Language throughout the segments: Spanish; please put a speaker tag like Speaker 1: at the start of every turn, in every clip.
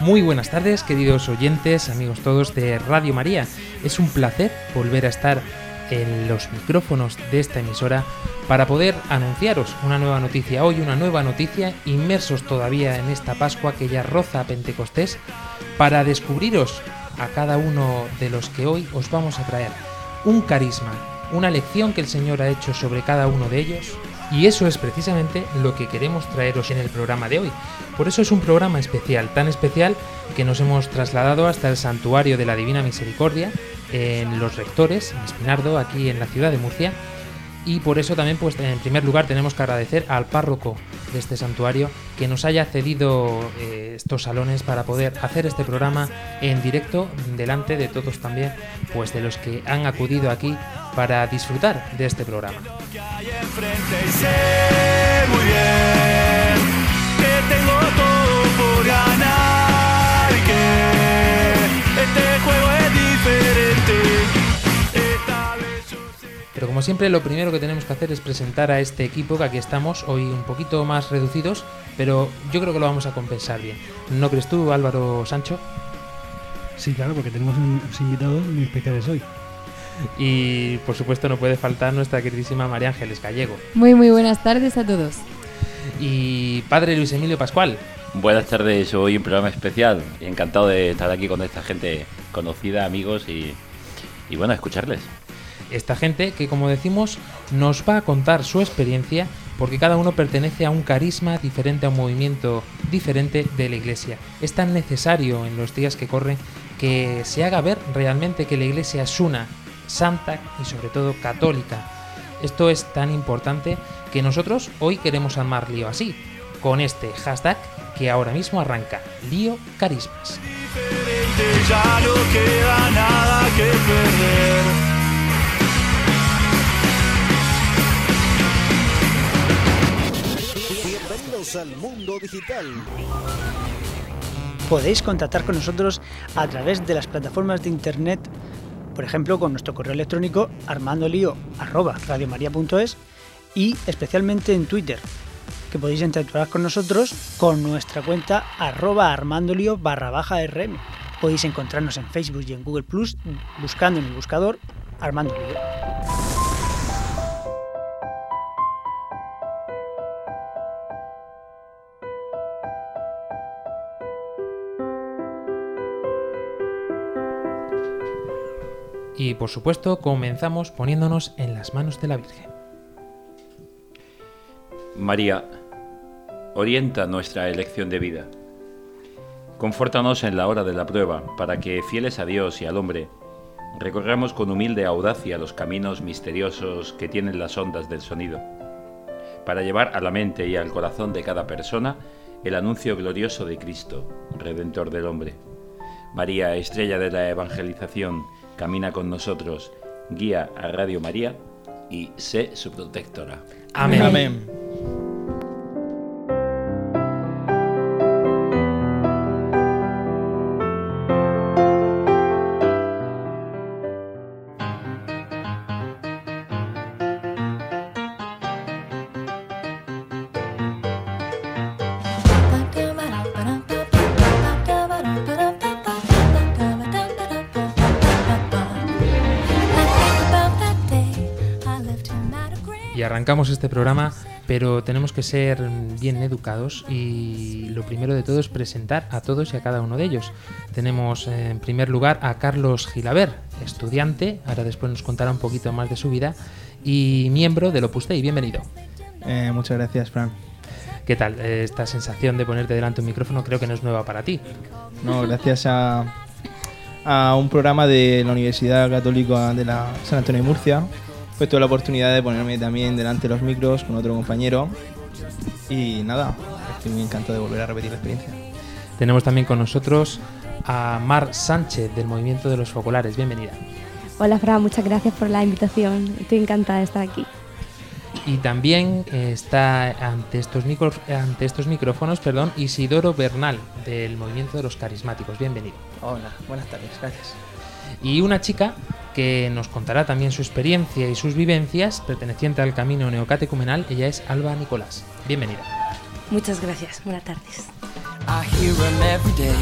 Speaker 1: Muy buenas tardes, queridos oyentes, amigos todos de Radio María. Es un placer volver a estar en los micrófonos de esta emisora para poder anunciaros una nueva noticia. Hoy una nueva noticia, inmersos todavía en esta Pascua que ya roza Pentecostés, para descubriros a cada uno de los que hoy os vamos a traer un carisma, una lección que el Señor ha hecho sobre cada uno de ellos. Y eso es precisamente lo que queremos traeros en el programa de hoy. Por eso es un programa especial, tan especial que nos hemos trasladado hasta el Santuario de la Divina Misericordia, en Los Rectores, en Espinardo, aquí en la ciudad de Murcia. Y por eso también, pues en primer lugar, tenemos que agradecer al párroco de este santuario que nos haya cedido eh, estos salones para poder hacer este programa en directo delante de todos también, pues de los que han acudido aquí para disfrutar de este programa.
Speaker 2: Que hay enfrente y sé muy bien que tengo todo por ganar y que este juego es diferente. Esta vez yo sé
Speaker 1: Pero como siempre, lo primero que tenemos que hacer es presentar a este equipo que aquí estamos, hoy un poquito más reducidos, pero yo creo que lo vamos a compensar bien. ¿No crees tú, Álvaro Sancho?
Speaker 3: Sí, claro, porque tenemos unos invitados muy especiales hoy.
Speaker 1: Y por supuesto no puede faltar nuestra queridísima María Ángeles Gallego.
Speaker 4: Muy muy buenas tardes a todos.
Speaker 1: Y padre Luis Emilio Pascual.
Speaker 5: Buenas tardes, hoy un programa especial. Encantado de estar aquí con esta gente conocida, amigos y, y bueno, escucharles.
Speaker 1: Esta gente que, como decimos, nos va a contar su experiencia porque cada uno pertenece a un carisma diferente, a un movimiento diferente de la Iglesia. Es tan necesario en los días que corren que se haga ver realmente que la Iglesia es una, santa y sobre todo católica. Esto es tan importante que nosotros hoy queremos armar lío así, con este hashtag que ahora mismo arranca, lío carismas.
Speaker 2: diferente, ya no queda nada que perder.
Speaker 6: Bienvenidos al mundo digital.
Speaker 7: Podéis contactar con nosotros a través de las plataformas de internet, por ejemplo con nuestro correo electrónico armandolio@radiomaria.es y especialmente en Twitter, que podéis interactuar con nosotros con nuestra cuenta arroba armandolio barra baja rm. Podéis encontrarnos en Facebook y en Google Plus buscando en el buscador Armando Lío.
Speaker 1: Y por supuesto comenzamos poniéndonos en las manos de la Virgen.
Speaker 5: María, orienta nuestra elección de vida. Confórtanos en la hora de la prueba, para que, fieles a Dios y al hombre, recorramos con humilde audacia los caminos misteriosos que tienen las ondas del sonido, para llevar a la mente y al corazón de cada persona el anuncio glorioso de Cristo, Redentor del hombre. María, estrella de la evangelización, camina con nosotros, guía a Radio María y sé su protectora.
Speaker 1: Amén. Y arrancamos este programa, pero tenemos que ser bien educados y lo primero de todo es presentar a todos y a cada uno de ellos. Tenemos eh, en primer lugar a Carlos Gilaber, estudiante, ahora después nos contará un poquito más de su vida, y miembro del Opus Dei. Bienvenido.
Speaker 3: Eh, muchas gracias, Fran.
Speaker 1: ¿Qué tal? Eh, Esta sensación de ponerte delante un micrófono creo que no es nueva para ti.
Speaker 3: No, gracias a, a un programa de la Universidad Católica de la San Antonio de Murcia, pues tuve la oportunidad de ponerme también delante de los micros con otro compañero. Y nada, estoy muy encantado de volver a repetir la experiencia.
Speaker 1: Tenemos también con nosotros a Mar Sánchez del Movimiento de los Focolares. Bienvenida.
Speaker 8: Hola Fran, muchas gracias por la invitación. Estoy encantada de estar aquí.
Speaker 1: Y también eh, está ante estos, micro, ante estos micrófonos perdón, Isidoro Bernal del Movimiento de los Carismáticos. Bienvenido.
Speaker 9: Hola, buenas tardes, gracias.
Speaker 1: Y una chica que nos contará también su experiencia y sus vivencias perteneciente al camino neocatecumenal. Ella es Alba Nicolás. Bienvenida.
Speaker 10: Muchas gracias, buenas tardes.
Speaker 2: I hear every day.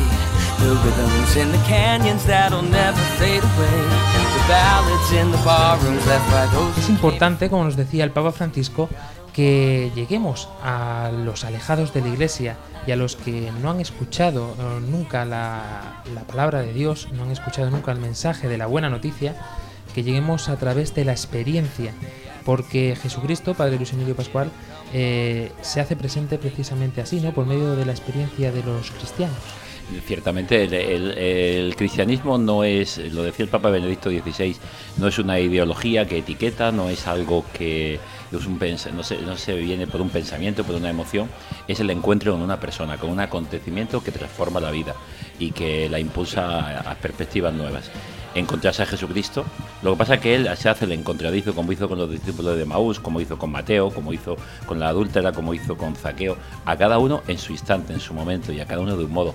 Speaker 2: The rhythms in the canyons that'll never fade away. The ballads in the barrooms left by those.
Speaker 1: Es importante, como nos decía el Papa Francisco, que lleguemos a los alejados de la iglesia y a los que no han escuchado eh, nunca la, la palabra de Dios, no han escuchado nunca el mensaje de la buena noticia, que lleguemos a través de la experiencia, porque Jesucristo, Padre Luis Emilio Pascual, eh, se hace presente precisamente así, ¿no? Por medio de la experiencia de los cristianos.
Speaker 5: Ciertamente, el, el- el cristianismo no es, lo decía el Papa Benedicto XVI, no es una ideología que etiqueta, no es algo que es un no, se, no se viene por un pensamiento, por una emoción, es el encuentro con una persona, con un acontecimiento que transforma la vida y que la impulsa a, a perspectivas nuevas. Encontrarse a Jesucristo, lo que pasa es que él se hace el encontradizo como hizo con los discípulos de Maús, como hizo con Mateo, como hizo con la adúltera, como hizo con Zaqueo, a cada uno en su instante, en su momento y a cada uno de un modo.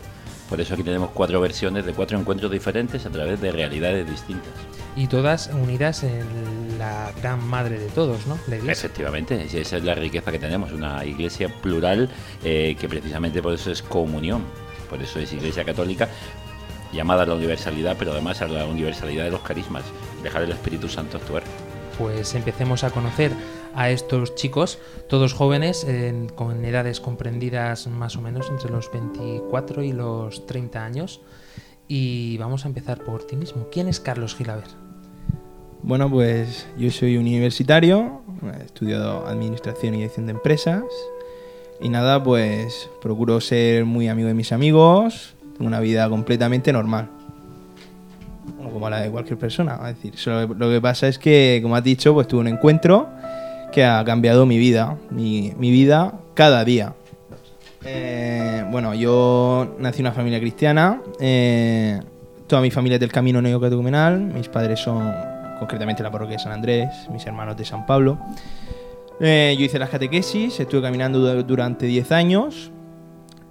Speaker 5: Por eso aquí tenemos cuatro versiones de cuatro encuentros diferentes a través de realidades distintas.
Speaker 1: Y todas unidas en la gran madre de todos, ¿no? La iglesia.
Speaker 5: Efectivamente, esa es la riqueza que tenemos, una iglesia plural eh, que precisamente por eso es comunión, por eso es iglesia católica llamada a la universalidad, pero además a la universalidad de los carismas, dejar el Espíritu Santo actuar.
Speaker 1: Pues empecemos a conocer a estos chicos, todos jóvenes, en- con edades comprendidas más o menos entre los 24 y los 30 años. Y vamos a empezar por ti mismo. ¿Quién es Carlos Gilaver?
Speaker 3: Bueno, pues yo soy universitario, he estudiado Administración y Dirección de Empresas y nada, pues procuro ser muy amigo de mis amigos, tengo una vida completamente normal, Bueno, como la de cualquier persona. Es decir, lo que pasa es que, como has dicho, pues tuve un encuentro que ha cambiado mi vida, mi, vida cada día. Eh, bueno, yo nací en una familia cristiana. eh, toda mi familia es del camino neocatecumenal. Mis padres son concretamente la parroquia de San Andrés, mis hermanos de San Pablo. Eh, yo hice las catequesis, estuve caminando du- durante 10 años.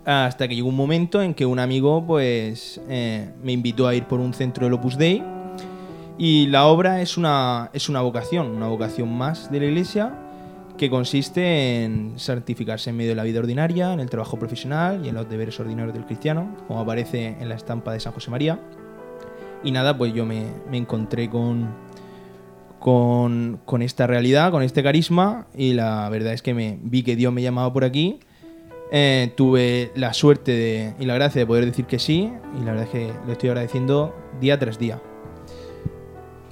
Speaker 3: Hasta que llegó un momento en que un amigo pues me invitó a ir por un centro del Opus Dei. Y la obra es una, es una vocación, una vocación más de la iglesia que consiste en santificarse en medio de la vida ordinaria, en el trabajo profesional y en los deberes ordinarios del cristiano, como aparece en la estampa de San José María. Y nada, pues yo me, me encontré con, con, con esta realidad, con este carisma, y la verdad es que me vi que Dios me llamaba por aquí. Eh, tuve la suerte y la gracia de poder decir que sí, y la verdad es que lo estoy agradeciendo día tras día.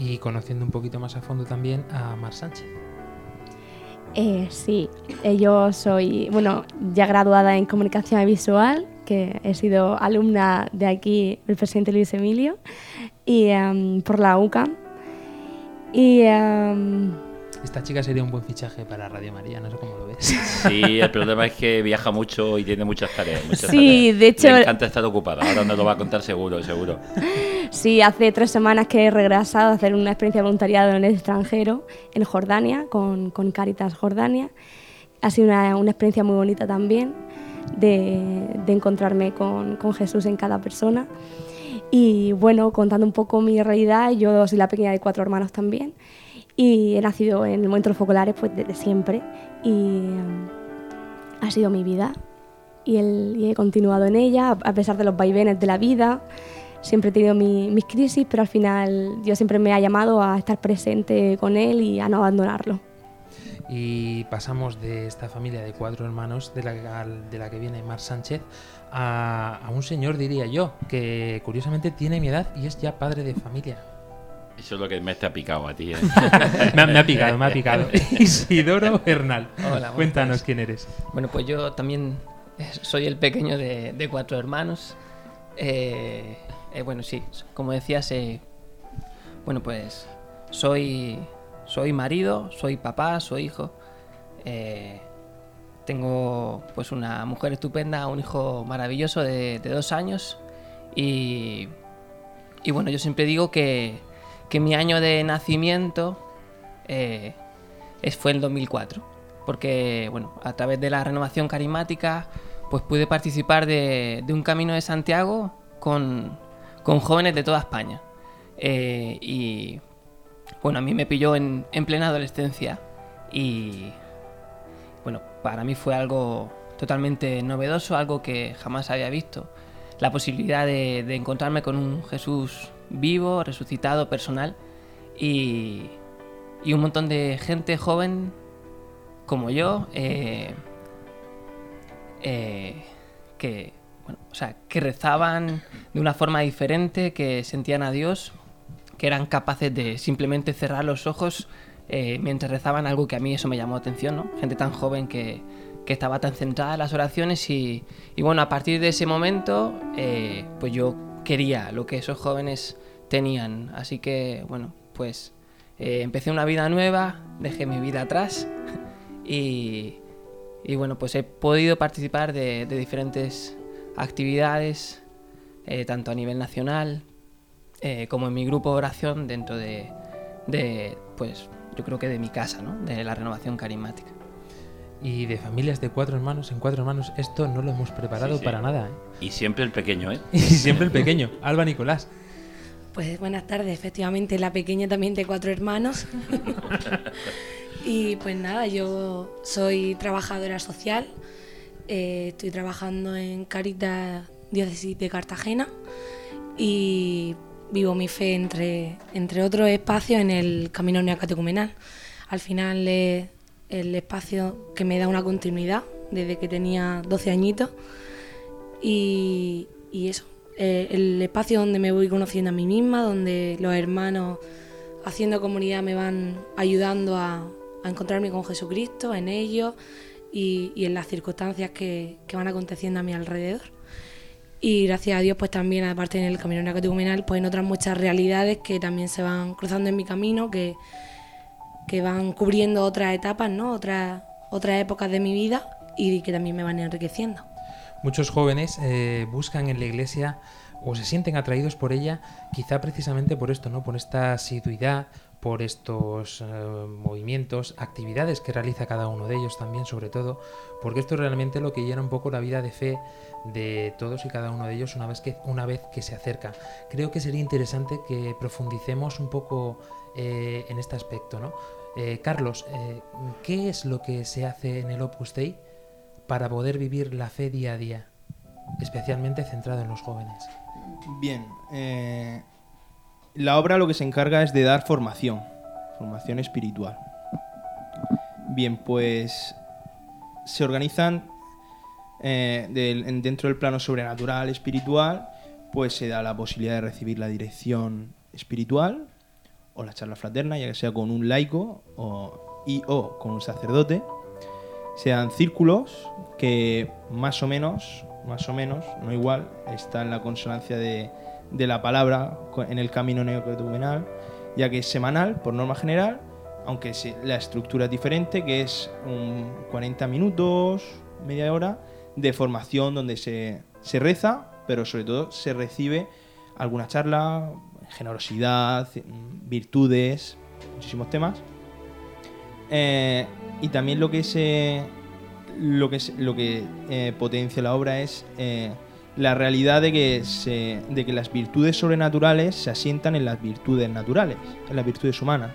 Speaker 1: Y conociendo un poquito más a fondo también a Mar Sánchez.
Speaker 8: Eh, sí, eh, yo soy, bueno, ya graduada en comunicación visual, que he sido alumna de aquí, el presidente Luis Emilio, y em, por la UCAM. Y em,
Speaker 1: Esta chica sería un buen fichaje para Radio María, no sé cómo lo ves.
Speaker 5: Sí, el problema es que viaja mucho y tiene muchas tareas. muchas
Speaker 8: Sí,
Speaker 5: tareas.
Speaker 8: de hecho-
Speaker 5: Le encanta estar ocupada, ahora nos lo va a contar seguro, seguro.
Speaker 8: Sí, hace tres semanas que he regresado a hacer una experiencia de voluntariado en el extranjero, en Jordania, con, con Caritas Jordania. Ha sido una, una experiencia muy bonita también de, de encontrarme con, con Jesús en cada persona. Y bueno, contando un poco mi realidad, yo soy la pequeña de cuatro hermanos también. Y he nacido en el momento de los focolares pues desde siempre. Y ha sido mi vida. Y, he continuado en ella, a pesar de los vaivenes de la vida. Siempre he tenido mi- mis crisis, pero al final Dios siempre me ha llamado a estar presente con Él y a no abandonarlo.
Speaker 1: Y pasamos de esta familia de cuatro hermanos de la, de la que viene Mar Sánchez a, a un señor, diría yo, que curiosamente tiene mi edad y es ya padre de familia.
Speaker 5: Eso es lo que me está picado a ti. ¿eh?
Speaker 1: me, ha, me ha picado, me ha picado. Isidoro Bernal,
Speaker 9: Hola,
Speaker 1: cuéntanos quién eres.
Speaker 9: Bueno, pues yo también soy el pequeño de, de cuatro hermanos. Eh, eh, bueno, sí, como decías, eh, bueno, pues soy, soy marido, soy papá, soy hijo. Eh, tengo pues una mujer estupenda, un hijo maravilloso de, dos años Y, y bueno, yo siempre digo que, que mi año de nacimiento fue el 2004, porque bueno, a través de la renovación carismática pues pude participar de un camino de Santiago con, con jóvenes de toda España. Eh, y bueno, a mí me pilló en, en plena adolescencia y bueno, para mí fue algo totalmente novedoso, algo que jamás había visto. La posibilidad de, de encontrarme con un Jesús vivo, resucitado, personal y, y un montón de gente joven como yo eh, eh, que, o sea, que rezaban de una forma diferente, que sentían a Dios, que eran capaces de simplemente cerrar los ojos eh, mientras rezaban algo que a mí eso me llamó la atención, ¿no? Gente tan joven que, que estaba tan centrada en las oraciones y, y bueno, a partir de ese momento, eh, pues yo quería lo que esos jóvenes tenían. Así que, bueno, pues eh, empecé una vida nueva, dejé mi vida atrás y, y bueno, pues he podido participar de diferentes actividades, eh, tanto a nivel nacional eh, como en mi grupo de oración dentro de, de, pues yo creo que de mi casa, ¿no? de la renovación carismática.
Speaker 1: Y de familias de cuatro hermanos en cuatro hermanos, esto no lo hemos preparado
Speaker 5: Sí, sí.
Speaker 1: para nada. ¿eh?
Speaker 5: Y siempre el pequeño, ¿eh?
Speaker 1: Y siempre el pequeño, Alba Nicolás.
Speaker 10: Pues buenas tardes, efectivamente, la pequeña también de cuatro hermanos. y pues nada, yo soy trabajadora social, eh, estoy trabajando en Caritas Diócesis de Cartagena y vivo mi fe entre, entre otros espacios en el Camino Neocatecumenal. Al final es el espacio que me da una continuidad desde que tenía 12 añitos y, eso, eh, el espacio donde me voy conociendo a mí misma, donde los hermanos haciendo comunidad me van ayudando a, a encontrarme con Jesucristo, en ellos y, y en las circunstancias que, que van aconteciendo a mi alrededor. Y gracias a Dios, pues también, aparte en el camino neocatecumenal, pues en otras muchas realidades que también se van cruzando en mi camino, que, que van cubriendo otras etapas, ¿no? Otras, otras épocas de mi vida y que también me van enriqueciendo.
Speaker 1: Muchos jóvenes eh, buscan en la iglesia o se sienten atraídos por ella, quizá precisamente por esto, ¿no? Por esta asiduidad, por estos eh, movimientos, actividades que realiza cada uno de ellos también, sobre todo, porque esto es realmente lo que llena un poco la vida de fe de todos y cada uno de ellos una vez que, una vez que se acerca. Creo que sería interesante que profundicemos un poco eh, en este aspecto, ¿no? Eh, Carlos, ¿qué es lo que se hace en el Opus Dei para poder vivir la fe día a día, especialmente centrado en los jóvenes?
Speaker 3: Bien, la obra lo que se encarga es de dar formación, formación espiritual. Bien, pues se organizan eh, dentro del plano sobrenatural, espiritual, pues se da la posibilidad de recibir la dirección espiritual o la charla fraterna, ya que sea con un laico o, y o con un sacerdote. Se dan círculos que más o menos, más o menos, no igual, está en la consonancia de, de la palabra en el camino neocatecumenal, ya que es semanal, por norma general, aunque la estructura es diferente, que es un 40 minutos, media hora, de formación donde se, se reza, pero sobre todo se recibe alguna charla, generosidad, virtudes, muchísimos temas. Eh, y también lo que se lo que se- lo que eh, potencia la obra es eh, la realidad de que de que las virtudes sobrenaturales se asientan en las virtudes naturales, en las virtudes humanas.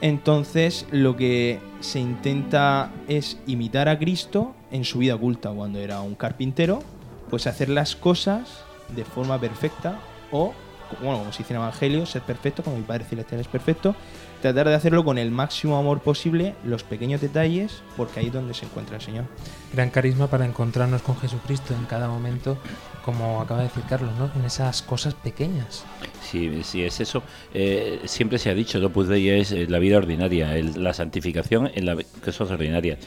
Speaker 3: Entonces, lo que se intenta es imitar a Cristo en su vida oculta, cuando era un carpintero, pues hacer las cosas de forma perfecta o, bueno, como se dice en el Evangelio, ser perfecto, como mi Padre Celestial es perfecto, tratar de hacerlo con el máximo amor posible, los pequeños detalles, porque ahí es donde se encuentra el Señor.
Speaker 1: Gran carisma para encontrarnos con Jesucristo en cada momento, como acaba de decir Carlos, ¿no? En esas cosas pequeñas.
Speaker 5: Sí, sí, es eso. Eh, siempre se ha dicho, el Opus Dei es eh, la vida ordinaria, el- la santificación en las cosas ordinarias.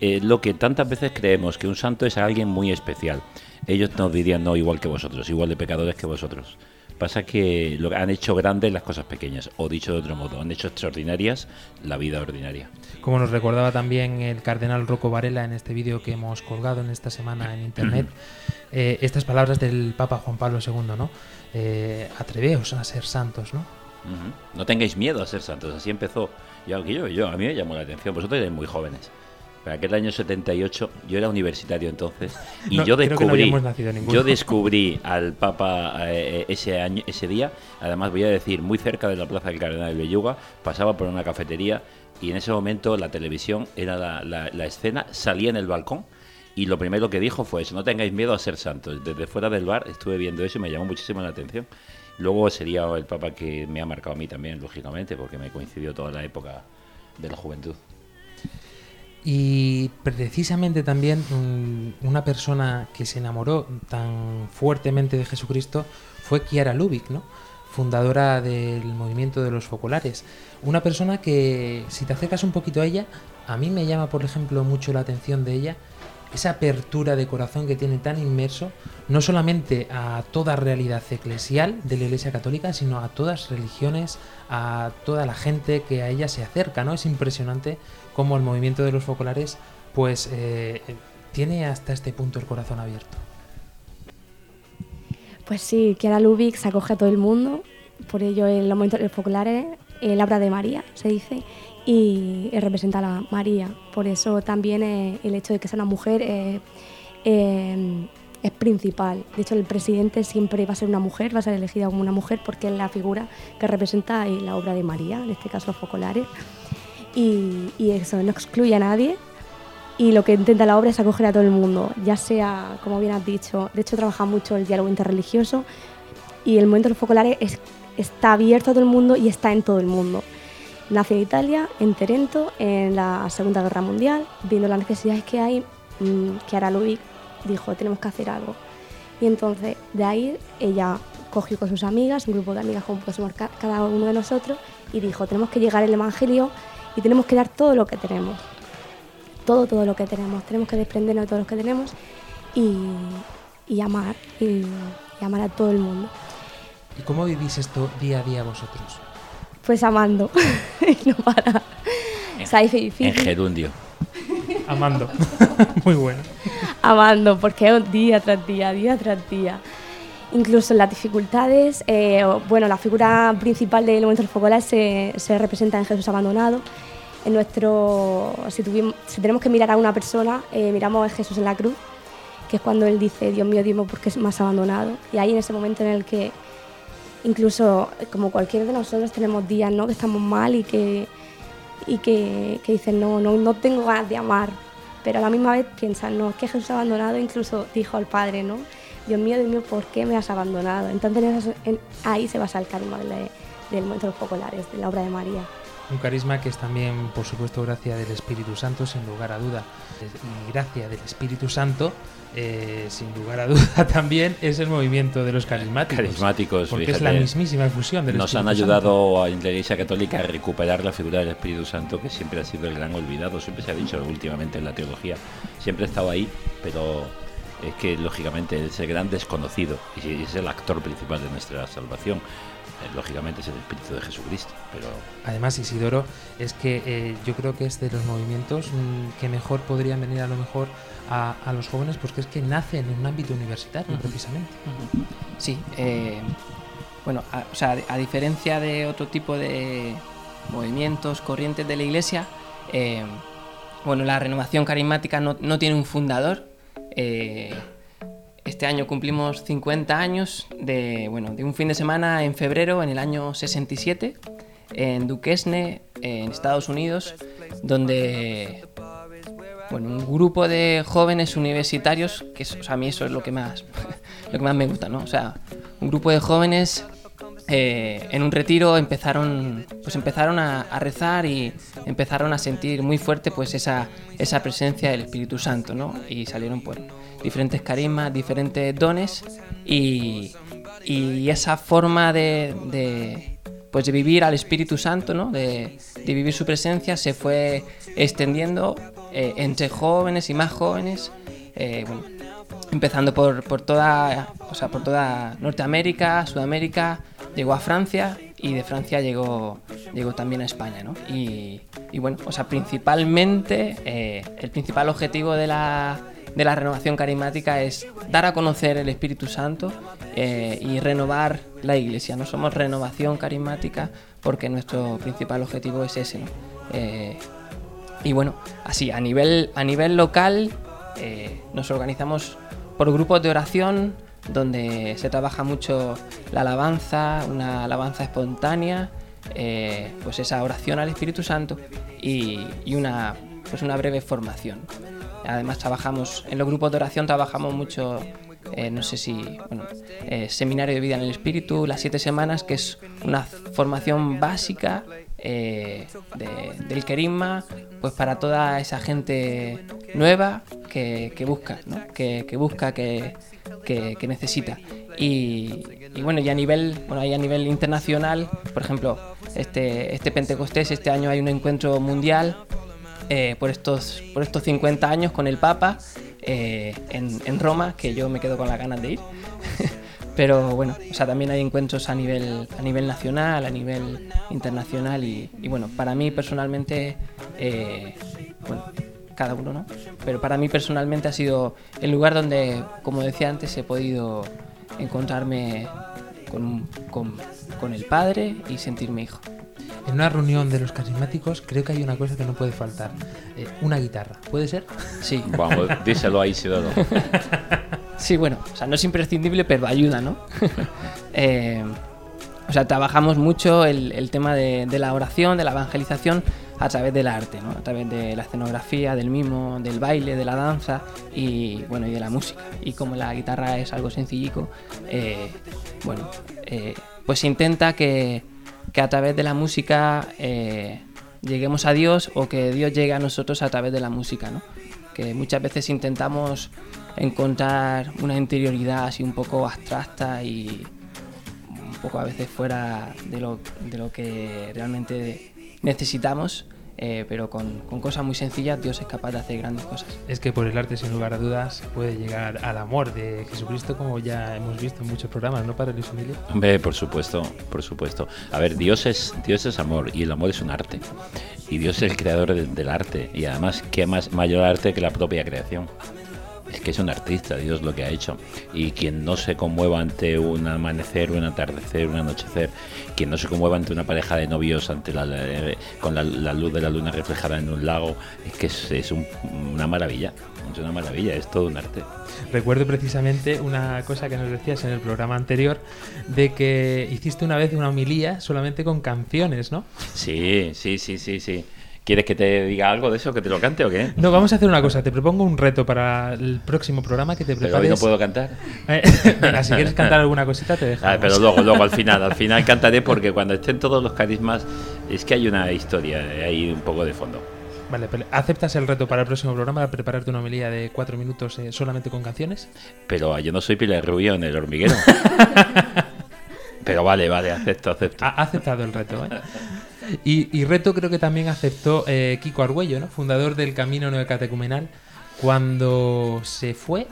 Speaker 5: Eh, lo que tantas veces creemos que un santo es alguien muy especial. Ellos nos dirían, no, igual que vosotros, igual de pecadores que vosotros. Pasa que lo, han hecho grandes las cosas pequeñas, o dicho de otro modo, han hecho extraordinarias la vida ordinaria.
Speaker 1: Como nos recordaba también el cardenal Rocco Varela en este vídeo que hemos colgado en esta semana en internet, eh, estas palabras del Papa Juan Pablo II, ¿no? Eh, atreveos a ser santos, ¿no?
Speaker 5: No tengáis miedo a ser santos, así empezó. Yo, yo, yo, a mí me llamó la atención, vosotros erais muy jóvenes. Para aquel año 78, yo era universitario entonces, y
Speaker 1: No,
Speaker 5: yo
Speaker 1: no
Speaker 5: descubrí, yo descubrí al Papa eh, ese año, ese día, además voy a decir, muy cerca de la Plaza del Cardenal de Belluga, pasaba por una cafetería y en ese momento la televisión era la, la- la escena, salía en el balcón y lo primero que dijo fue eso, no tengáis miedo a ser santos. Desde fuera del bar estuve viendo eso y me llamó muchísimo la atención. Luego sería el Papa que me ha marcado a mí también, lógicamente, porque me coincidió toda la época de la juventud.
Speaker 1: Y precisamente también mm, una persona que se enamoró tan fuertemente de Jesucristo fue Chiara Lubick, ¿no? fundadora del movimiento de los focolares. Una persona que, si te acercas un poquito a ella, a mí me llama, por ejemplo, mucho la atención de ella esa apertura de corazón que tiene tan inmerso, no solamente a toda realidad eclesial de la Iglesia Católica, sino a todas religiones, a toda la gente que a ella se acerca, ¿no? Es impresionante cómo el movimiento de los focolares, pues, eh, tiene hasta este punto el corazón abierto.
Speaker 8: Pues sí, Kiara Lubick se acoge a todo el mundo, por ello en los momentos focolares el habla de María, se dice, y eh, representa a la María. Por eso también eh, el hecho de que sea una mujer es principal. De hecho, el presidente siempre va a ser una mujer, va a ser elegida como una mujer porque es la figura que representa la obra de María, en este caso los focolares. Y, y eso no excluye a nadie, y lo que intenta la obra es acoger a todo el mundo, ya sea, como bien has dicho, de hecho trabaja mucho el diálogo interreligioso y el momento de los focolares es- está abierto a todo el mundo y está en todo el mundo. Nace en Italia, en Terento, en la Segunda Guerra Mundial, viendo las necesidades que hay, mm, Chiara Lubick dijo, tenemos que hacer algo. Y entonces, de ahí, ella cogió con sus amigas, un grupo de amigas como cada uno de nosotros, y dijo, tenemos que llegar el Evangelio y tenemos que dar todo lo que tenemos todo, todo lo que tenemos. Tenemos que desprendernos de todo lo que tenemos y, y amar, y, y amar a todo el mundo.
Speaker 1: ¿Y cómo vivís esto día a día vosotros?
Speaker 8: Pues amando, y no para.
Speaker 5: En
Speaker 8: difícil.
Speaker 5: gerundio.
Speaker 1: Amando. Muy bueno.
Speaker 8: amando, porque es día tras día, día tras día. Incluso en las dificultades, eh, bueno, la figura principal del momento del focolar se, se representa en Jesús abandonado. En nuestro, si, tuvimos- si tenemos que mirar a una persona, eh, miramos a Jesús en la cruz, que es cuando él dice, Dios mío, Dios mío, ¿por qué me has abandonado? Y ahí en ese momento en el que incluso como cualquiera de nosotros tenemos días ¿no? que estamos mal y que, y que, que dicen, no, no, no tengo ganas de amar, pero a la misma vez piensan, no, es que Jesús abandonado, incluso dijo al Padre, ¿no? Dios mío, Dios mío, ¿por qué me has abandonado? Entonces en eso- en- ahí se basa el carisma de- del momento de los populares, de la obra de María.
Speaker 1: Un carisma que es también, por supuesto, gracia del Espíritu Santo, sin lugar a duda. Y gracia del Espíritu Santo, eh, sin lugar a duda, también es el movimiento de los carismáticos.
Speaker 5: Carismáticos,
Speaker 1: Porque es la mismísima efusión del
Speaker 5: Nos
Speaker 1: Espíritu
Speaker 5: han
Speaker 1: Santo.
Speaker 5: ayudado en la Iglesia Católica a recuperar la figura del Espíritu Santo, que siempre ha sido el gran olvidado, siempre se ha dicho últimamente en la teología. Siempre ha estado ahí, pero es que lógicamente es el gran desconocido y es el actor principal de nuestra salvación. Eh, Lógicamente es el Espíritu de Jesucristo, pero
Speaker 1: Además, Isidoro, es que eh, yo creo que es de los movimientos mm, que mejor podrían venir a lo mejor a, a los jóvenes, porque es que nacen en un ámbito universitario, precisamente.
Speaker 9: Sí, eh, bueno, a, o sea, a diferencia de otro tipo de movimientos, corrientes de la iglesia, eh, bueno, la renovación carismática no, no tiene un fundador. Eh, este año cumplimos 50 años de, bueno, de un fin de semana en febrero, en el año 67, en Duquesne, en Estados Unidos, donde bueno, un grupo de jóvenes universitarios, que o sea, a mí eso es lo que más, lo que más me gusta, ¿no? O sea, un grupo de jóvenes eh, en un retiro empezaron, pues empezaron a, rezar y empezaron a sentir muy fuerte pues esa, esa presencia del Espíritu Santo, ¿no? Y salieron pues diferentes carismas, diferentes dones y, y esa forma de, de, pues de vivir al Espíritu Santo, ¿no? De, de vivir su presencia se fue extendiendo eh, entre jóvenes y más jóvenes. Eh, bueno, empezando por, por, toda, o sea, por toda Norteamérica, Sudamérica, llegó a Francia y de Francia llegó, llegó también a España. ¿no? Y, bueno, o sea, principalmente eh, el principal objetivo de la, de la renovación carismática es dar a conocer el Espíritu Santo eh, y renovar la iglesia. No somos renovación carismática porque nuestro principal objetivo es ese. ¿no? Eh, y bueno, así, a nivel, a nivel local nos organizamos por grupos de oración donde se trabaja mucho la alabanza, una alabanza espontánea, eh, pues esa oración al Espíritu Santo y, una, pues una breve formación. Además trabajamos, en los grupos de oración trabajamos mucho, eh, no sé si, bueno, eh, Seminario de Vida en el Espíritu, las siete semanas, que es una formación básica de, del querisma, pues para toda esa gente nueva que, busca, ¿no? que, busca, que, que necesita. Y, y, bueno, y a nivel, bueno, y a nivel internacional, por ejemplo, este, este Pentecostés, este año hay un encuentro mundial eh, por, estos, por estos 50 años con el Papa eh, en, en, Roma, que yo me quedo con las ganas de ir. Pero bueno, o sea, también hay encuentros a nivel, a nivel nacional, a nivel internacional y, y bueno, para mí personalmente, eh, bueno, cada uno, ¿no? Pero para mí personalmente ha sido el lugar donde, como decía antes, he podido encontrarme con, con, con el Padre y sentirme hijo.
Speaker 1: En una reunión de los carismáticos creo que hay una cosa que no puede faltar. Eh, una guitarra. ¿Puede ser?
Speaker 9: Sí.
Speaker 5: Vamos, díselo a Isidoro.
Speaker 9: sí, bueno, o sea, no es imprescindible, pero ayuda, ¿no? eh, o sea, trabajamos mucho el, el tema de, de, la oración, de la evangelización a través del arte. A través de la escenografía, del mimo, del baile, de la danza y, bueno, y de la música. Y como la guitarra es algo sencillico, eh, bueno, eh, pues intenta que a través de la música eh, lleguemos a Dios o que Dios llegue a nosotros a través de la música. Que muchas veces intentamos encontrar una interioridad así un poco abstracta y un poco a veces fuera de lo, de lo que realmente necesitamos eh, pero con, con, cosas muy sencillas Dios es capaz de hacer grandes cosas.
Speaker 1: Es que por el arte, sin lugar a dudas, puede llegar al amor de Jesucristo, como ya hemos visto en muchos programas, ¿no, Padre Luis Emilio?
Speaker 5: Hombre, por supuesto, por supuesto. A ver, Dios es, Dios es amor y el amor es un arte. Y Dios es el creador de, del arte. Y además, ¿qué más mayor arte que la propia creación? es que es un artista, Dios lo que ha hecho. Y quien no se conmueva ante un amanecer, un atardecer, un anochecer, quien no se conmueva ante una pareja de novios ante la, eh, con la, la, luz de la luna reflejada en un lago, es que es, es un, una maravilla. Es una maravilla, es todo un arte.
Speaker 1: Recuerdo precisamente una cosa que nos decías en el programa anterior, de que hiciste una vez una homilía solamente con canciones, ¿no?
Speaker 5: Sí, sí, sí, sí, sí. ¿Quieres que te diga algo de eso, que te lo cante o qué?
Speaker 1: No, vamos a hacer una cosa. Te propongo un reto para el próximo programa que te prepares.
Speaker 5: Pero hoy no puedo cantar.
Speaker 1: Eh, venga, si quieres cantar alguna cosita te dejo.
Speaker 5: Ah, pero luego, luego al final, al final cantaré porque cuando estén todos los carismas es que hay una historia, hay un poco de fondo.
Speaker 1: Vale, pero ¿aceptas el reto para el próximo programa para prepararte una homilía de cuatro minutos eh, solamente con canciones?
Speaker 5: Pero yo no soy Pilar Rubio en el hormiguero. pero vale, vale, acepto, acepto.
Speaker 1: Ha aceptado el reto, ¿eh? Y, y, reto creo que también aceptó eh, Kiko Argüello, ¿no? fundador del Camino Neocatecumenal, cuando se fue.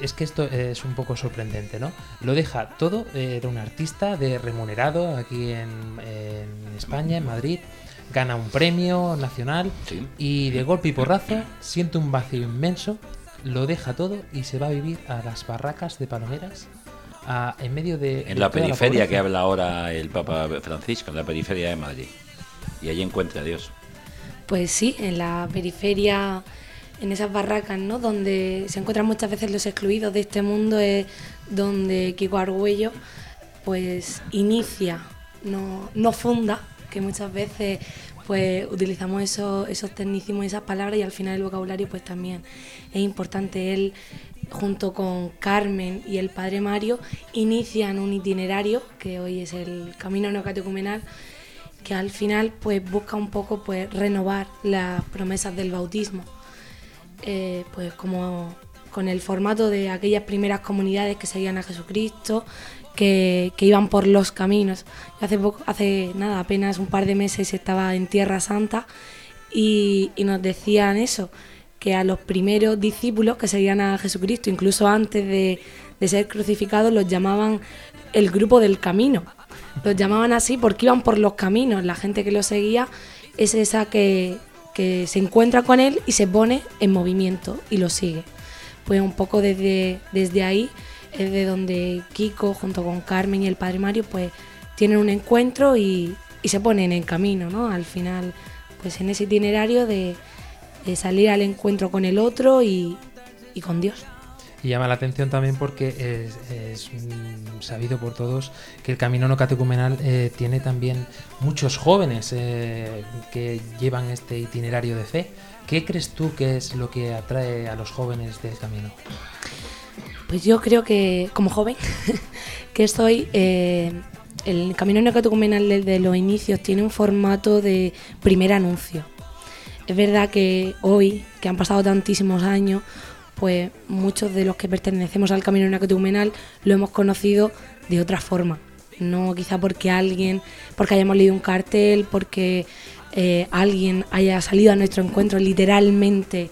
Speaker 1: Es que esto es un poco sorprendente, ¿no? Lo deja todo, eh, era un artista de remunerado aquí en, en, España, en Madrid, gana un premio nacional
Speaker 5: sí.
Speaker 1: y de golpe y porrazo siente un vacío inmenso, lo deja todo y se va a vivir a las barracas de Palomeras a, en medio de.
Speaker 5: En la periferia la que habla ahora el Papa Francisco, en la periferia de Madrid. Y allí encuentra a Dios.
Speaker 10: Pues sí, en la periferia, en esas barracas, ¿no? Donde se encuentran muchas veces los excluidos de este mundo, es donde Kiko Argüello, pues inicia, no, no funda, que muchas veces pues utilizamos esos, esos tecnicismos y esas palabras y al final el vocabulario pues también es importante. Él junto con Carmen y el padre Mario, inician un itinerario que hoy es el Camino Neocatecumenal, que al final pues busca un poco pues renovar las promesas del bautismo, eh, pues como con el formato de aquellas primeras comunidades que seguían a Jesucristo, que, que iban por los caminos. Hace, poco, hace nada, apenas un par de meses estaba en Tierra Santa y, y nos decían eso, que a los primeros discípulos que seguían a Jesucristo, incluso antes de, de ser crucificados, los llamaban el grupo del camino. Los llamaban así porque iban por los caminos. La gente que los seguía es esa que, que se encuentra con él y se pone en movimiento y lo sigue. Pues un poco desde, desde ahí es de donde Kiko junto con Carmen y el padre Mario pues tienen un encuentro y, y se ponen en camino, ¿no? Al final, pues en ese itinerario de, de salir al encuentro con el otro y, y con Dios.
Speaker 1: Y llama la atención también porque es, es, sabido por todos que el camino no catecumenal eh, tiene también muchos jóvenes eh, que llevan este itinerario de fe. ¿Qué crees tú que es lo que atrae a los jóvenes del camino?
Speaker 10: Pues yo creo que, como joven, que soy, eh, el Camino Neocatecumenal desde los inicios tiene un formato de primer anuncio. Es verdad que hoy, que han pasado tantísimos años, pues muchos de los que pertenecemos al Camino Neocatecumenal lo hemos conocido de otra forma. No quizá porque alguien, porque hayamos leído un cartel, porque eh, alguien haya salido a nuestro encuentro literalmente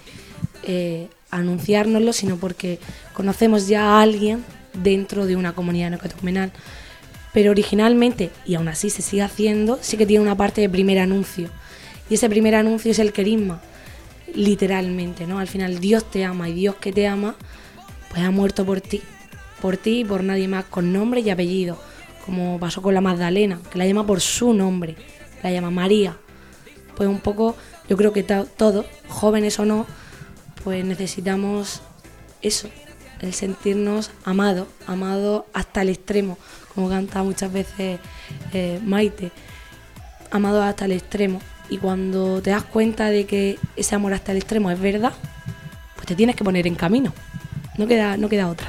Speaker 10: eh, anunciárnoslo, sino porque conocemos ya a alguien dentro de una comunidad neocatecumenal. Pero originalmente, y aún así se sigue haciendo, sí que tiene una parte de primer anuncio. Y ese primer anuncio es el querisma, literalmente, ¿no? Al final Dios te ama y Dios que te ama, pues ha muerto por ti, por ti y por nadie más, con nombre y apellido, como pasó con la Magdalena, que la llama por su nombre, la llama María. Pues un poco, yo creo que to- todos, jóvenes o no, pues necesitamos eso, el sentirnos amados, amados hasta el extremo, como canta muchas veces eh, Maite, amados hasta el extremo. Y cuando te das cuenta de que ese amor hasta el extremo es verdad, pues te tienes que poner en camino. No queda, no queda otra.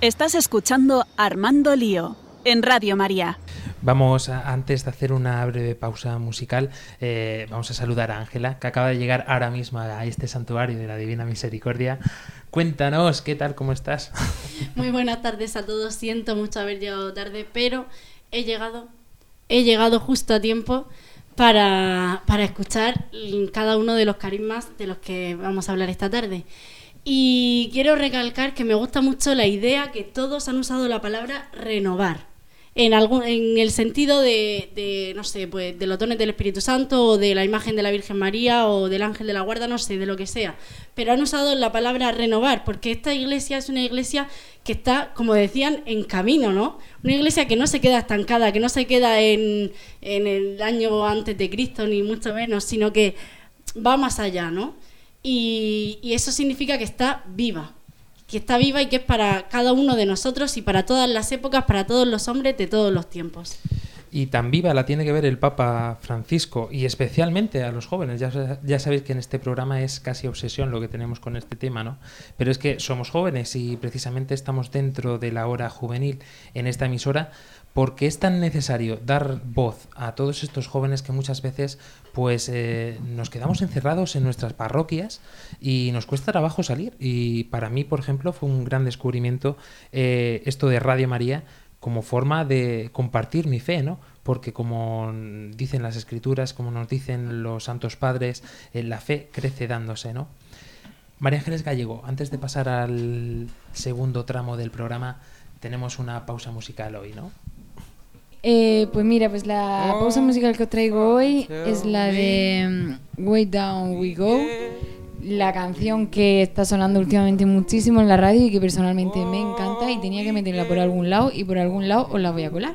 Speaker 11: Estás escuchando Armando Lío en Radio María.
Speaker 1: Vamos, a- antes de hacer una breve pausa musical, eh, vamos a saludar a Ángela, que acaba de llegar ahora mismo a este santuario de la Divina Misericordia. Cuéntanos, ¿qué tal? ¿Cómo estás?
Speaker 12: Muy buenas tardes a todos. Siento mucho haber llegado tarde, pero he llegado, he llegado justo a tiempo para, para escuchar cada uno de los carismas de los que vamos a hablar esta tarde. Y quiero recalcar que me gusta mucho la idea que todos han usado la palabra renovar. En, algún, en el sentido de, de, no sé, pues de los dones del Espíritu Santo o de la imagen de la Virgen María o del ángel de la guarda, no sé, de lo que sea. Pero han usado la palabra renovar, porque esta iglesia es una iglesia que está, como decían, en camino, ¿no? Una iglesia que no se queda estancada, que no se queda en, en el año antes de Cristo, ni mucho menos, sino que va más allá, ¿no? Y, eso significa que está viva, que está viva y que es para cada uno de nosotros y para todas las épocas, para todos los hombres de todos los tiempos.
Speaker 1: Y tan viva la tiene que ver el Papa Francisco y especialmente a los jóvenes. Ya, ya sabéis que en este programa es casi obsesión lo que tenemos con este tema, ¿no? Pero es que somos jóvenes y precisamente estamos dentro de la hora juvenil en esta emisora porque es tan necesario dar voz a todos estos jóvenes que muchas veces pues eh, nos quedamos encerrados en nuestras parroquias y nos cuesta trabajo salir. Y para mí, por ejemplo, fue un gran descubrimiento eh, esto de Radio María como forma de compartir mi fe, ¿no? Porque como dicen las escrituras, como nos dicen los santos padres, eh, la fe crece dándose, ¿no? María Ángeles Gallego, antes de pasar al segundo tramo del programa, tenemos una pausa musical hoy, ¿no?
Speaker 4: Eh, pues mira, pues la pausa musical que os traigo hoy es la de mm, Way Down We Go, la canción que está sonando últimamente muchísimo en la radio y que personalmente me encanta y tenía que meterla por algún lado y por algún lado os la voy a colar.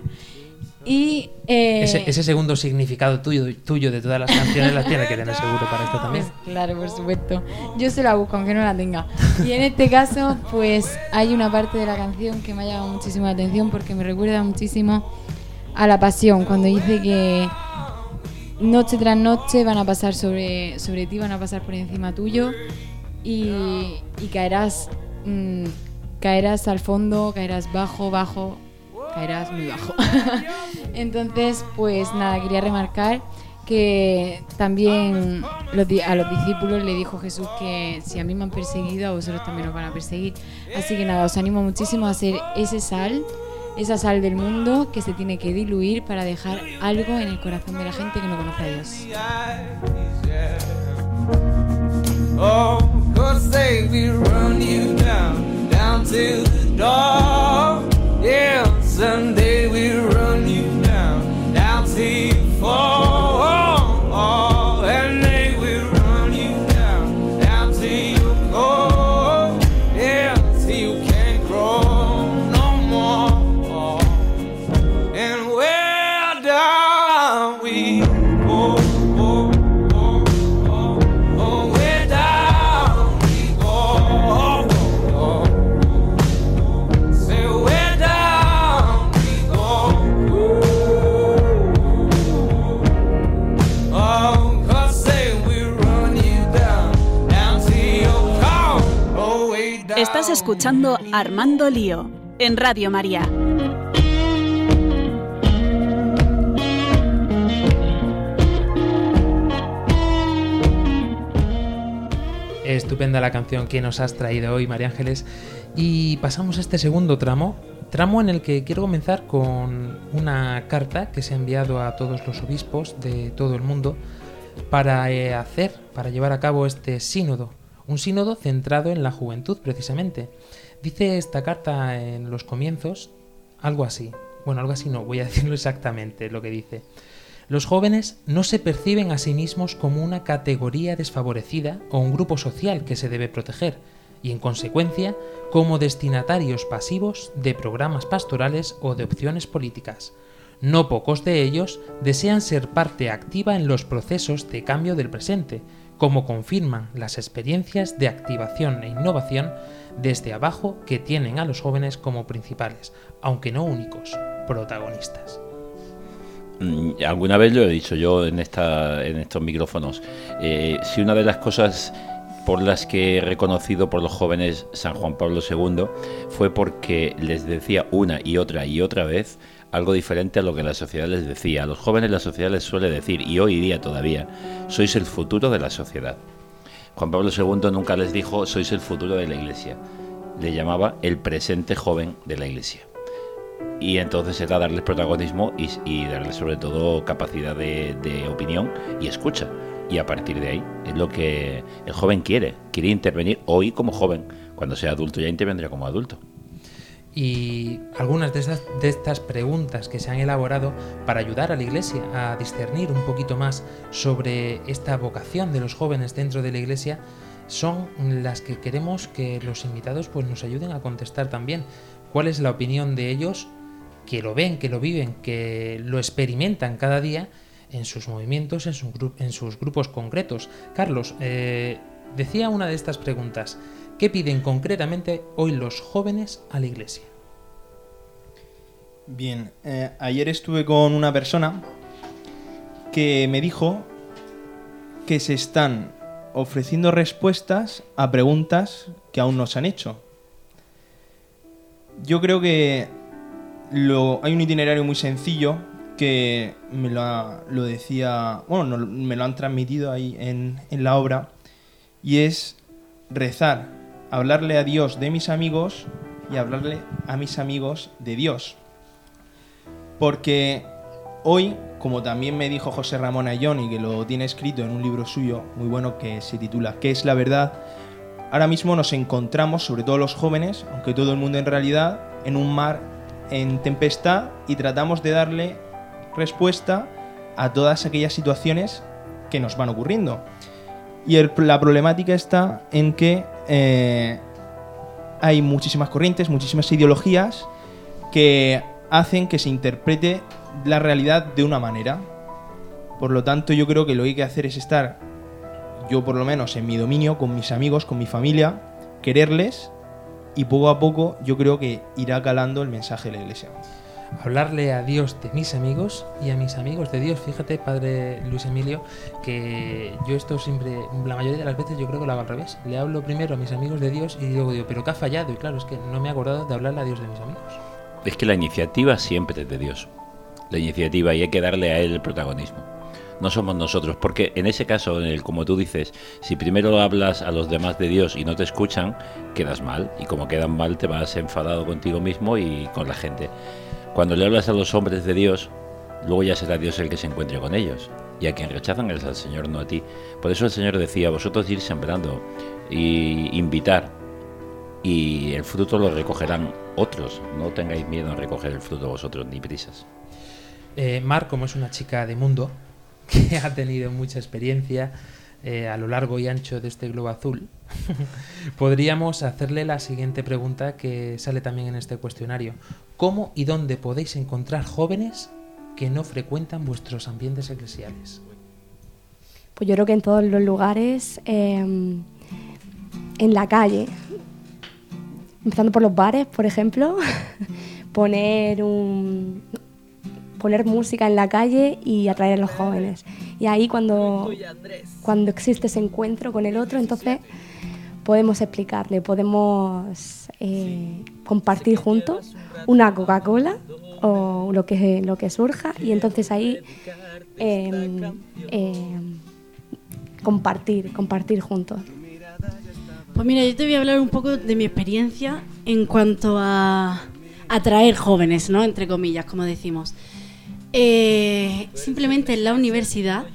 Speaker 4: Y eh,
Speaker 1: Ese, ese segundo significado tuyo, tuyo de todas las canciones las tiene que tener seguro para esto también.
Speaker 4: Pues, claro, por supuesto. Yo se la busco, aunque no la tenga. Y en este caso, pues hay una parte de la canción que me ha llamado muchísimo la atención porque me recuerda muchísimo a la pasión, cuando dice que noche tras noche van a pasar sobre, sobre ti, van a pasar por encima tuyo y, y caerás, mm, caerás al fondo, caerás bajo, bajo, caerás muy bajo. Entonces, pues nada, quería remarcar que también los a los discípulos le dijo Jesús que si a mí me han perseguido, a vosotros también os van a perseguir. Así que nada, os animo muchísimo a ser ese sal, esa sal del mundo que se tiene que diluir para dejar algo en el corazón de la gente que no conoce a Dios.
Speaker 11: Escuchando Armando Lío en Radio María.
Speaker 1: Estupenda la canción que nos has traído hoy, María Ángeles. Y pasamos a este segundo tramo, tramo en el que quiero comenzar con una carta que se ha enviado a todos los obispos de todo el mundo para eh, hacer, para llevar a cabo este sínodo. Un sínodo centrado en la juventud, precisamente. Dice esta carta en los comienzos algo así. Bueno, algo así no, voy a decirlo exactamente lo que dice. Los jóvenes no se perciben a sí mismos como una categoría desfavorecida o un grupo social que se debe proteger, y en consecuencia como destinatarios pasivos de programas pastorales o de opciones políticas. No pocos de ellos desean ser parte activa en los procesos de cambio del presente, como confirman las experiencias de activación e innovación desde abajo que tienen a los jóvenes como principales, aunque no únicos, protagonistas.
Speaker 5: Mm, Alguna vez lo he dicho yo en, estos micrófonos. Eh, si una de las cosas por las que he reconocido por los jóvenes San Juan Pablo II fue porque les decía una y otra y otra vez algo diferente a lo que la sociedad les decía. A los jóvenes la sociedad les suele decir, y hoy día todavía, sois el futuro de la sociedad. Juan Pablo II nunca les dijo, sois el futuro de la iglesia. Le llamaba el presente joven de la iglesia y entonces era darles protagonismo y, darles sobre todo capacidad de, de opinión y escucha. Y a partir de ahí es lo que el joven quiere. Quiere intervenir hoy como joven. Cuando sea adulto ya intervendrá como adulto.
Speaker 1: Y algunas de estas, de estas preguntas que se han elaborado para ayudar a la Iglesia a discernir un poquito más sobre esta vocación de los jóvenes dentro de la Iglesia son las que queremos que los invitados pues, nos ayuden a contestar también. ¿Cuál es la opinión de ellos que lo ven, que lo viven, que lo experimentan cada día en sus movimientos, en, en sus grupos concretos? Carlos, eh, decía una de estas preguntas. ¿Qué piden concretamente hoy los jóvenes a la iglesia?
Speaker 3: Bien, eh, ayer estuve con una persona que me dijo que se están ofreciendo respuestas a preguntas que aún no se han hecho. Yo creo que hay un itinerario muy sencillo que me lo, decía, bueno, no- me lo han transmitido ahí en la obra, y es rezar, hablarle a Dios de mis amigos y hablarle a mis amigos de Dios. Porque hoy, como también me dijo José Ramón Ayón y que lo tiene escrito en un libro suyo muy bueno que se titula ¿Qué es la verdad? Ahora mismo nos encontramos, sobre todo los jóvenes, aunque todo el mundo en realidad, en un mar en tempestad y tratamos de darle respuesta a todas aquellas situaciones que nos van ocurriendo. Y el- la problemática está en que eh, hay muchísimas corrientes, muchísimas ideologías que hacen que se interprete la realidad de una manera. Por lo tanto, yo creo que lo que hay que hacer es estar, yo por lo menos en mi dominio, con mis amigos, con mi familia, quererles y poco a poco yo creo que irá calando el mensaje de la iglesia.
Speaker 1: Hablarle a Dios de mis amigos y a mis amigos de Dios. Fíjate, padre Luis Emilio, que yo esto siempre, la mayoría de las veces yo creo que lo hago al revés. Le hablo primero a mis amigos de Dios y luego digo, pero que ha fallado. Y claro, es que no me he acordado de hablarle a Dios de mis amigos.
Speaker 5: es que la iniciativa siempre es de Dios. La iniciativa y hay que darle a Él el protagonismo. No somos nosotros, porque en ese caso, como tú dices, si primero hablas a los demás de Dios y no te escuchan, quedas mal. Y como quedan mal, te vas enfadado contigo mismo y con la gente. Cuando le hablas a los hombres de Dios, luego ya será Dios el que se encuentre con ellos. Y a quien rechazan es al Señor, no a ti. Por eso el Señor decía, vosotros ir sembrando y invitar. Y el fruto lo recogerán otros. No tengáis miedo en recoger el fruto vosotros, ni prisas.
Speaker 1: Eh, Mar, como es una chica de mundo, que ha tenido mucha experiencia eh, a lo largo y ancho de este globo azul, podríamos hacerle la siguiente pregunta que sale también en este cuestionario. ¿Cómo y dónde podéis encontrar jóvenes que no frecuentan vuestros ambientes eclesiales?
Speaker 8: Pues yo creo que en todos los lugares, eh, en la calle, empezando por los bares, por ejemplo, poner música en la calle y atraer a los jóvenes. Y ahí cuando, cuando existe ese encuentro con el otro, entonces podemos explicarle, podemos eh, compartir juntos una Coca-Cola o lo que, lo que surja y entonces ahí eh, eh, compartir, compartir juntos.
Speaker 12: Pues mira, yo te voy a hablar un poco de mi experiencia en cuanto a atraer jóvenes, ¿no? Entre comillas, como decimos. Eh, simplemente en la universidad,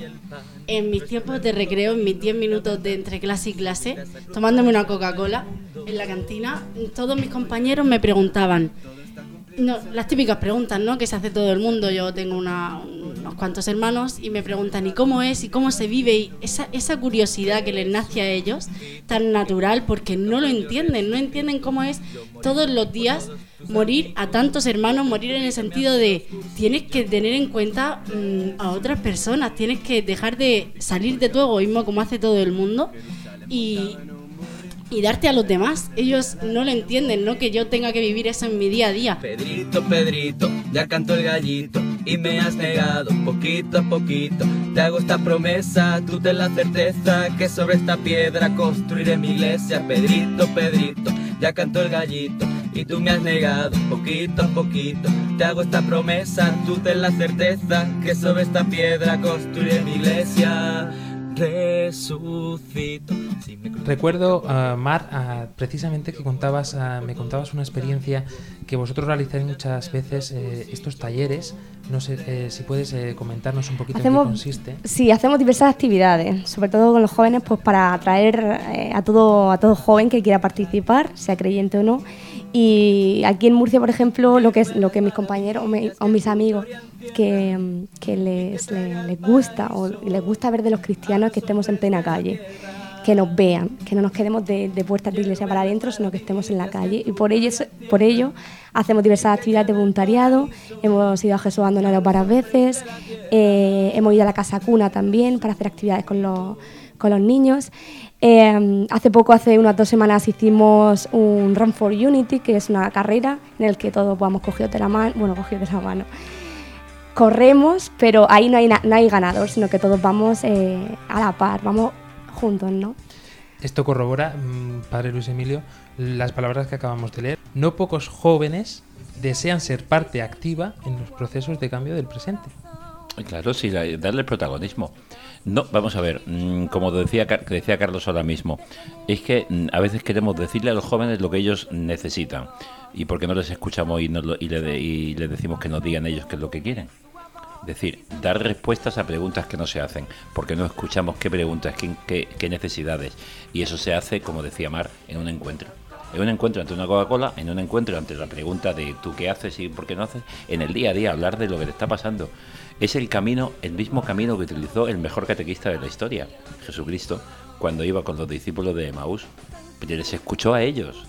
Speaker 12: en mis tiempos de recreo, en mis 10 minutos de entre clase y clase, tomándome una Coca-Cola en la cantina, todos mis compañeros me preguntaban, no, las típicas preguntas, ¿no? Que se hace todo el mundo. Yo tengo una, unos cuantos hermanos y me preguntan, ¿y cómo es? ¿Y cómo se vive? Y esa, esa curiosidad que les nace a ellos, tan natural, porque no lo entienden, no entienden cómo es todos los días morir a tantos hermanos, morir en el sentido de tienes que tener en cuenta mm, a otras personas, tienes que dejar de salir de tu egoísmo como hace todo el mundo y, y darte a los demás. Ellos no lo entienden, no que yo tenga que vivir eso en mi día a día.
Speaker 13: Pedrito, Pedrito, ya cantó el gallito y me has negado poquito a poquito. Te hago esta promesa, tú ten la certeza que sobre esta piedra construiré mi iglesia. Pedrito, Pedrito, ya cantó el gallito y tú me has negado poquito a poquito. Te hago esta promesa, tú ten la certeza que sobre esta piedra construiré mi iglesia. Resucito. Sí, me-
Speaker 1: Recuerdo, ah, Mar, ah, precisamente que contabas, ah, me contabas una experiencia que vosotros realizáis muchas veces eh, estos talleres. No sé eh, si puedes eh, comentarnos un poquito en qué
Speaker 8: Hacemos,
Speaker 1: consiste.
Speaker 8: sí, hacemos diversas actividades, sobre todo con los jóvenes, pues para atraer eh, a todo a todo joven que quiera participar, sea creyente o no. Y aquí en Murcia, por ejemplo, lo que es lo que mis compañeros o, mi- o mis amigos que, que les, les- gusta o les gusta ver de los cristianos que estemos en plena calle, que nos vean, que no nos quedemos de, de puertas de iglesia para adentro, sino que estemos en la calle. Y por ello, por ello hacemos diversas actividades de voluntariado, hemos ido a Jesús Abandonado varias veces, eh, hemos ido a la Casa Cuna también para hacer actividades con los, con los niños. Eh, hace poco, hace unas dos semanas, hicimos un Run for Unity, que es una carrera en la que todos vamos cogidos de la mano, bueno, cogidos de la mano. Corremos, pero ahí no hay, no hay ganador, sino que todos vamos eh, a la par, vamos juntos, ¿no?
Speaker 1: Esto corrobora, mm, padre Luis Emilio, las palabras que acabamos de leer. No pocos jóvenes desean ser parte activa en los procesos de cambio del presente.
Speaker 5: Claro, sí, darle protagonismo. No, vamos a ver, mm, como decía, decía Carlos ahora mismo, es que mm, a veces queremos decirle a los jóvenes lo que ellos necesitan. ¿Y por qué no les escuchamos y, no lo- y, le y les decimos que nos digan ellos qué es lo que quieren? Es decir, dar respuestas a preguntas que no se hacen, porque no escuchamos qué preguntas, qué, qué- qué necesidades. Y eso se hace, como decía Mar, en un encuentro. En un encuentro ante una Coca-Cola, en un encuentro ante la pregunta de tú qué haces y por qué no haces, en el día a día hablar de lo que te está pasando. Es el camino, el mismo camino que utilizó el mejor catequista de la historia, Jesucristo, cuando iba con los discípulos de Emaús. Les escuchó a ellos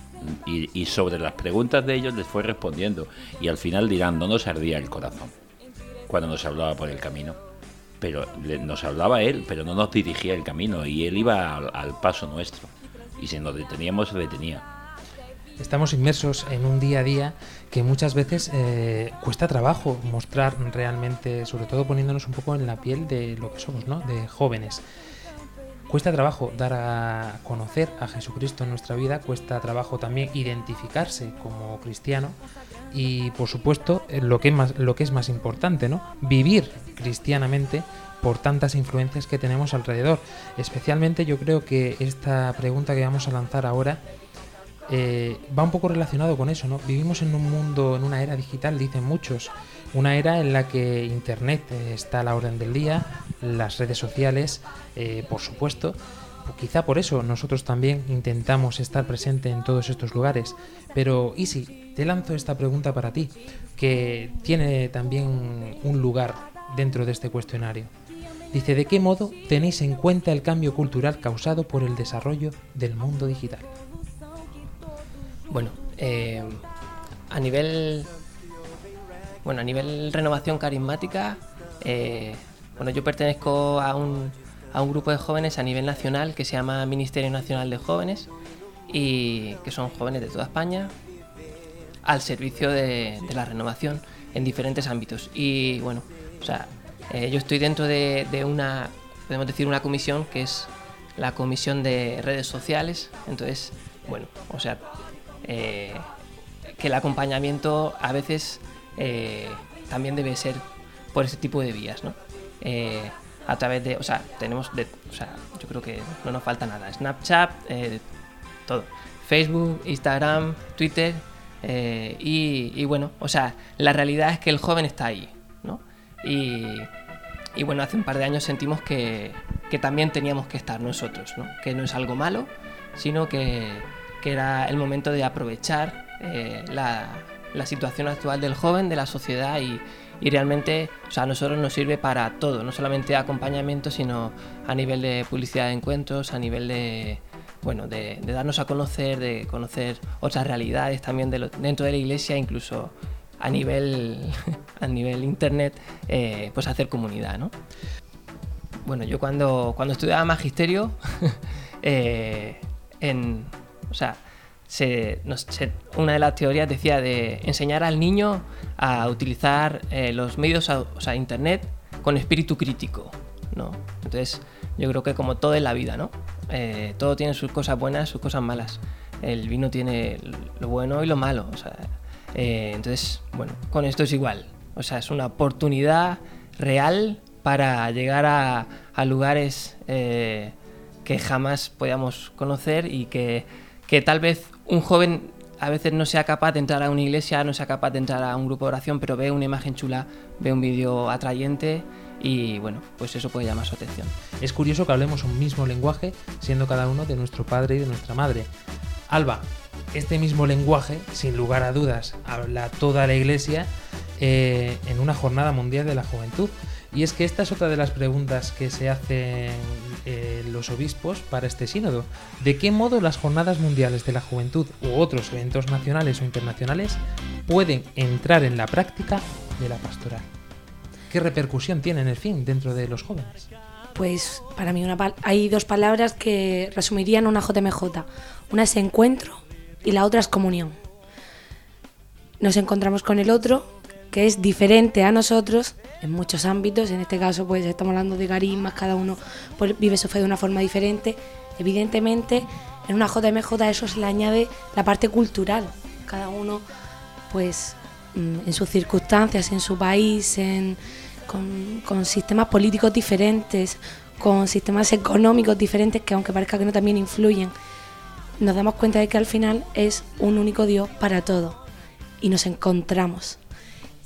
Speaker 5: y, sobre las preguntas de ellos les fue respondiendo. Y al final dirán, no nos ardía el corazón cuando nos hablaba por el camino. Pero nos hablaba él, pero no nos dirigía el camino y él iba al, al paso nuestro. Y si nos deteníamos, se detenía.
Speaker 1: Estamos inmersos en un día a día que muchas veces eh, cuesta trabajo mostrar realmente, sobre todo poniéndonos un poco en la piel de lo que somos, ¿no? De jóvenes. Cuesta trabajo dar a conocer a Jesucristo en nuestra vida, cuesta trabajo también identificarse como cristiano, y por supuesto lo que más, lo que es más importante, ¿no? Vivir cristianamente por tantas influencias que tenemos alrededor. Especialmente yo creo que esta pregunta que vamos a lanzar ahora eh, va un poco relacionado con eso, ¿no? Vivimos en un mundo, en una era digital, dicen muchos, una era en la que Internet eh, está a la orden del día, las redes sociales, eh, por supuesto, quizá por eso nosotros también intentamos estar presente en todos estos lugares. Pero, Isi, te lanzo esta pregunta para ti, que tiene también un lugar dentro de este cuestionario. Dice, ¿de qué modo tenéis en cuenta el cambio cultural causado por el desarrollo del mundo digital?
Speaker 9: Bueno, eh, a nivel bueno, a nivel renovación carismática, eh, bueno, yo pertenezco a un, a un grupo de jóvenes a nivel nacional que se llama Ministerio Nacional de Jóvenes y que son jóvenes de toda España al servicio de, la renovación en diferentes ámbitos. Y bueno, o sea, eh, yo estoy dentro de, de, una, podemos decir, una comisión que es la comisión de redes sociales. Entonces, bueno, o sea, eh, que el acompañamiento a veces eh, también debe ser por ese tipo de vías, ¿no? Eh, a través de, o sea, tenemos, o sea, yo creo que no nos falta nada. Snapchat, todo. Facebook, Instagram, Twitter, y, y, bueno, o sea, la realidad es que el joven está ahí, ¿no? Y, y bueno, hace un par de años sentimos que, que, también teníamos que estar nosotros, ¿no? Que no es algo malo, sino que, que era el momento de aprovechar eh, la, situación actual del joven, de la sociedad y, realmente o sea, a nosotros nos sirve para todo, no solamente acompañamiento, sino a nivel de publicidad de encuentros, a nivel de, bueno, de, darnos a conocer, de conocer otras realidades también dentro de la iglesia, incluso a nivel, a nivel internet, eh, pues hacer comunidad, ¿no? Bueno, yo cuando, cuando estudiaba magisterio, eh, en, o sea, se, no, una de las teorías decía de enseñar al niño a utilizar eh, los medios, a, o sea, internet con espíritu crítico, ¿no? Entonces, yo creo que como todo en la vida, ¿no? Eh, todo tiene sus cosas buenas, sus cosas malas. El vino tiene lo bueno y lo malo, o sea, eh, entonces, bueno, con esto es igual. O sea, es una oportunidad real para llegar a, a lugares eh, que jamás podíamos conocer y que, que tal vez un joven a veces no sea capaz de entrar a una iglesia, no sea capaz de entrar a un grupo de oración, pero ve una imagen chula, ve un vídeo atrayente y bueno, pues eso puede llamar su atención.
Speaker 1: Es curioso que hablemos un mismo lenguaje, siendo cada uno de nuestro padre y de nuestra madre. Alba, este mismo lenguaje, sin lugar a dudas, habla toda la iglesia eh, en una jornada mundial de la juventud. Y es que esta es otra de las preguntas que se hacen eh, los obispos para este sínodo. ¿De qué modo las jornadas mundiales de la juventud u otros eventos nacionales o internacionales pueden entrar en la práctica de la pastoral? ¿Qué repercusión tienen, en fin, dentro de los jóvenes?
Speaker 10: Pues para mí hay dos palabras que resumirían una JMJ. Una es encuentro y la otra es comunión. Nos encontramos con el otro, que es diferente a nosotros en muchos ámbitos. En este caso, pues estamos hablando de carismas, cada uno pues, vive su fe de una forma diferente. Evidentemente, en una JMJ eso se le añade la parte cultural. Cada uno, pues, en sus circunstancias, en su país, en, con, con sistemas políticos diferentes, con sistemas económicos diferentes que aunque parezca que no también influyen, nos damos cuenta de que al final es un único Dios para todo y nos encontramos.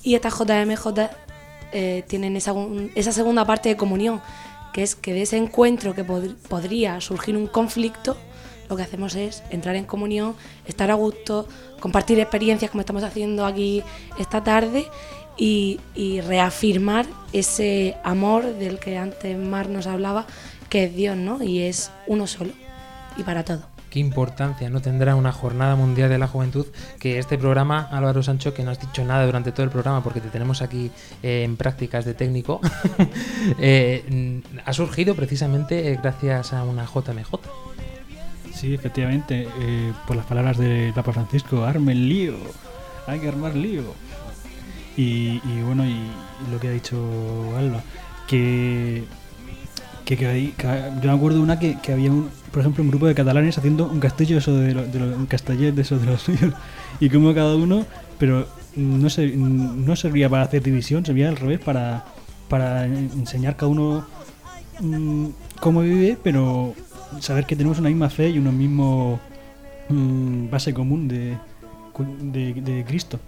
Speaker 10: Y estas JMJ eh, tienen esa, esa, segunda parte de comunión, que es que de ese encuentro que pod podría surgir un conflicto, lo que hacemos es entrar en comunión, estar a gusto, compartir experiencias como estamos haciendo aquí esta tarde y, y reafirmar ese amor del que antes Mar nos hablaba, que es Dios, ¿no? Y es uno solo y para todo
Speaker 1: qué importancia no tendrá una jornada mundial de la juventud que este programa, Álvaro Sancho, que no has dicho nada durante todo el programa porque te tenemos aquí eh, en prácticas de técnico, eh, ha surgido precisamente eh, gracias a una JMJ.
Speaker 14: Sí, efectivamente, por las palabras del Papa Francisco, arme el lío, hay que armar lío. Y, y bueno, y, lo que ha dicho Alba, que, que, yo me acuerdo una que, que, había un, por ejemplo un grupo de catalanes haciendo un castillo de, lo, de de eso de los suyos y como cada uno pero no, se, no servía para hacer división, servía al revés para, para enseñar cada uno mm, cómo vive, pero saber que tenemos una misma fe y una misma mm, base común de, de Cristo.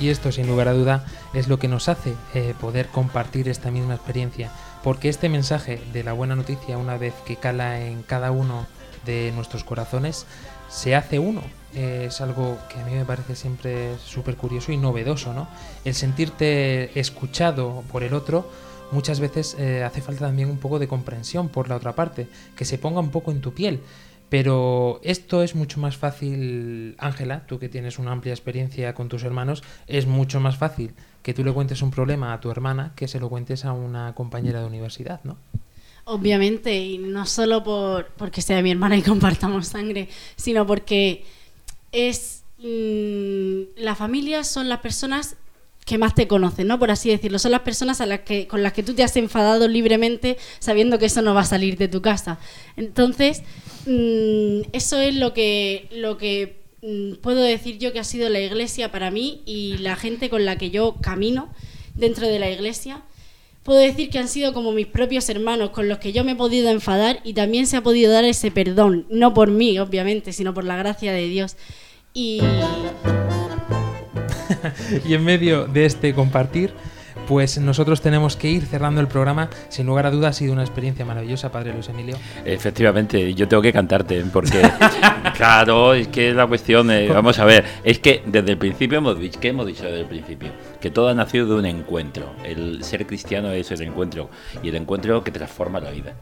Speaker 1: Y esto, sin lugar a duda, es lo que nos hace eh, poder compartir esta misma experiencia. Porque este mensaje de la buena noticia, una vez que cala en cada uno de nuestros corazones, se hace uno. Eh, es algo que a mí me parece siempre súper curioso y novedoso, ¿no? El sentirte escuchado por el otro, muchas veces eh, hace falta también un poco de comprensión por la otra parte, que se ponga un poco en tu piel. Pero esto es mucho más fácil, Ángela, tú que tienes una amplia experiencia con tus hermanos, es mucho más fácil que tú le cuentes un problema a tu hermana que se lo cuentes a una compañera de universidad, ¿no?
Speaker 12: Obviamente, y no solo por porque sea mi hermana y compartamos sangre, sino porque es mm, la familia son las personas que más te conocen, ¿no? Por así decirlo, son las personas a las que con las que tú te has enfadado libremente sabiendo que eso no va a salir de tu casa. Entonces, mm, eso es lo que lo que mm, puedo decir yo que ha sido la iglesia para mí y la gente con la que yo camino dentro de la iglesia puedo decir que han sido como mis propios hermanos con los que yo me he podido enfadar y también se ha podido dar ese perdón, no por mí, obviamente, sino por la gracia de Dios. Y
Speaker 1: y en medio de este compartir, pues nosotros tenemos que ir cerrando el programa. Sin lugar a dudas, ha sido una experiencia maravillosa, Padre Luis Emilio.
Speaker 5: Efectivamente, yo tengo que cantarte, porque claro, es que la cuestión, eh, vamos a ver, es que desde el principio hemos dicho, ¿qué hemos dicho desde el principio? Que todo ha nacido de un encuentro. El ser cristiano es el encuentro, y el encuentro que transforma la vida.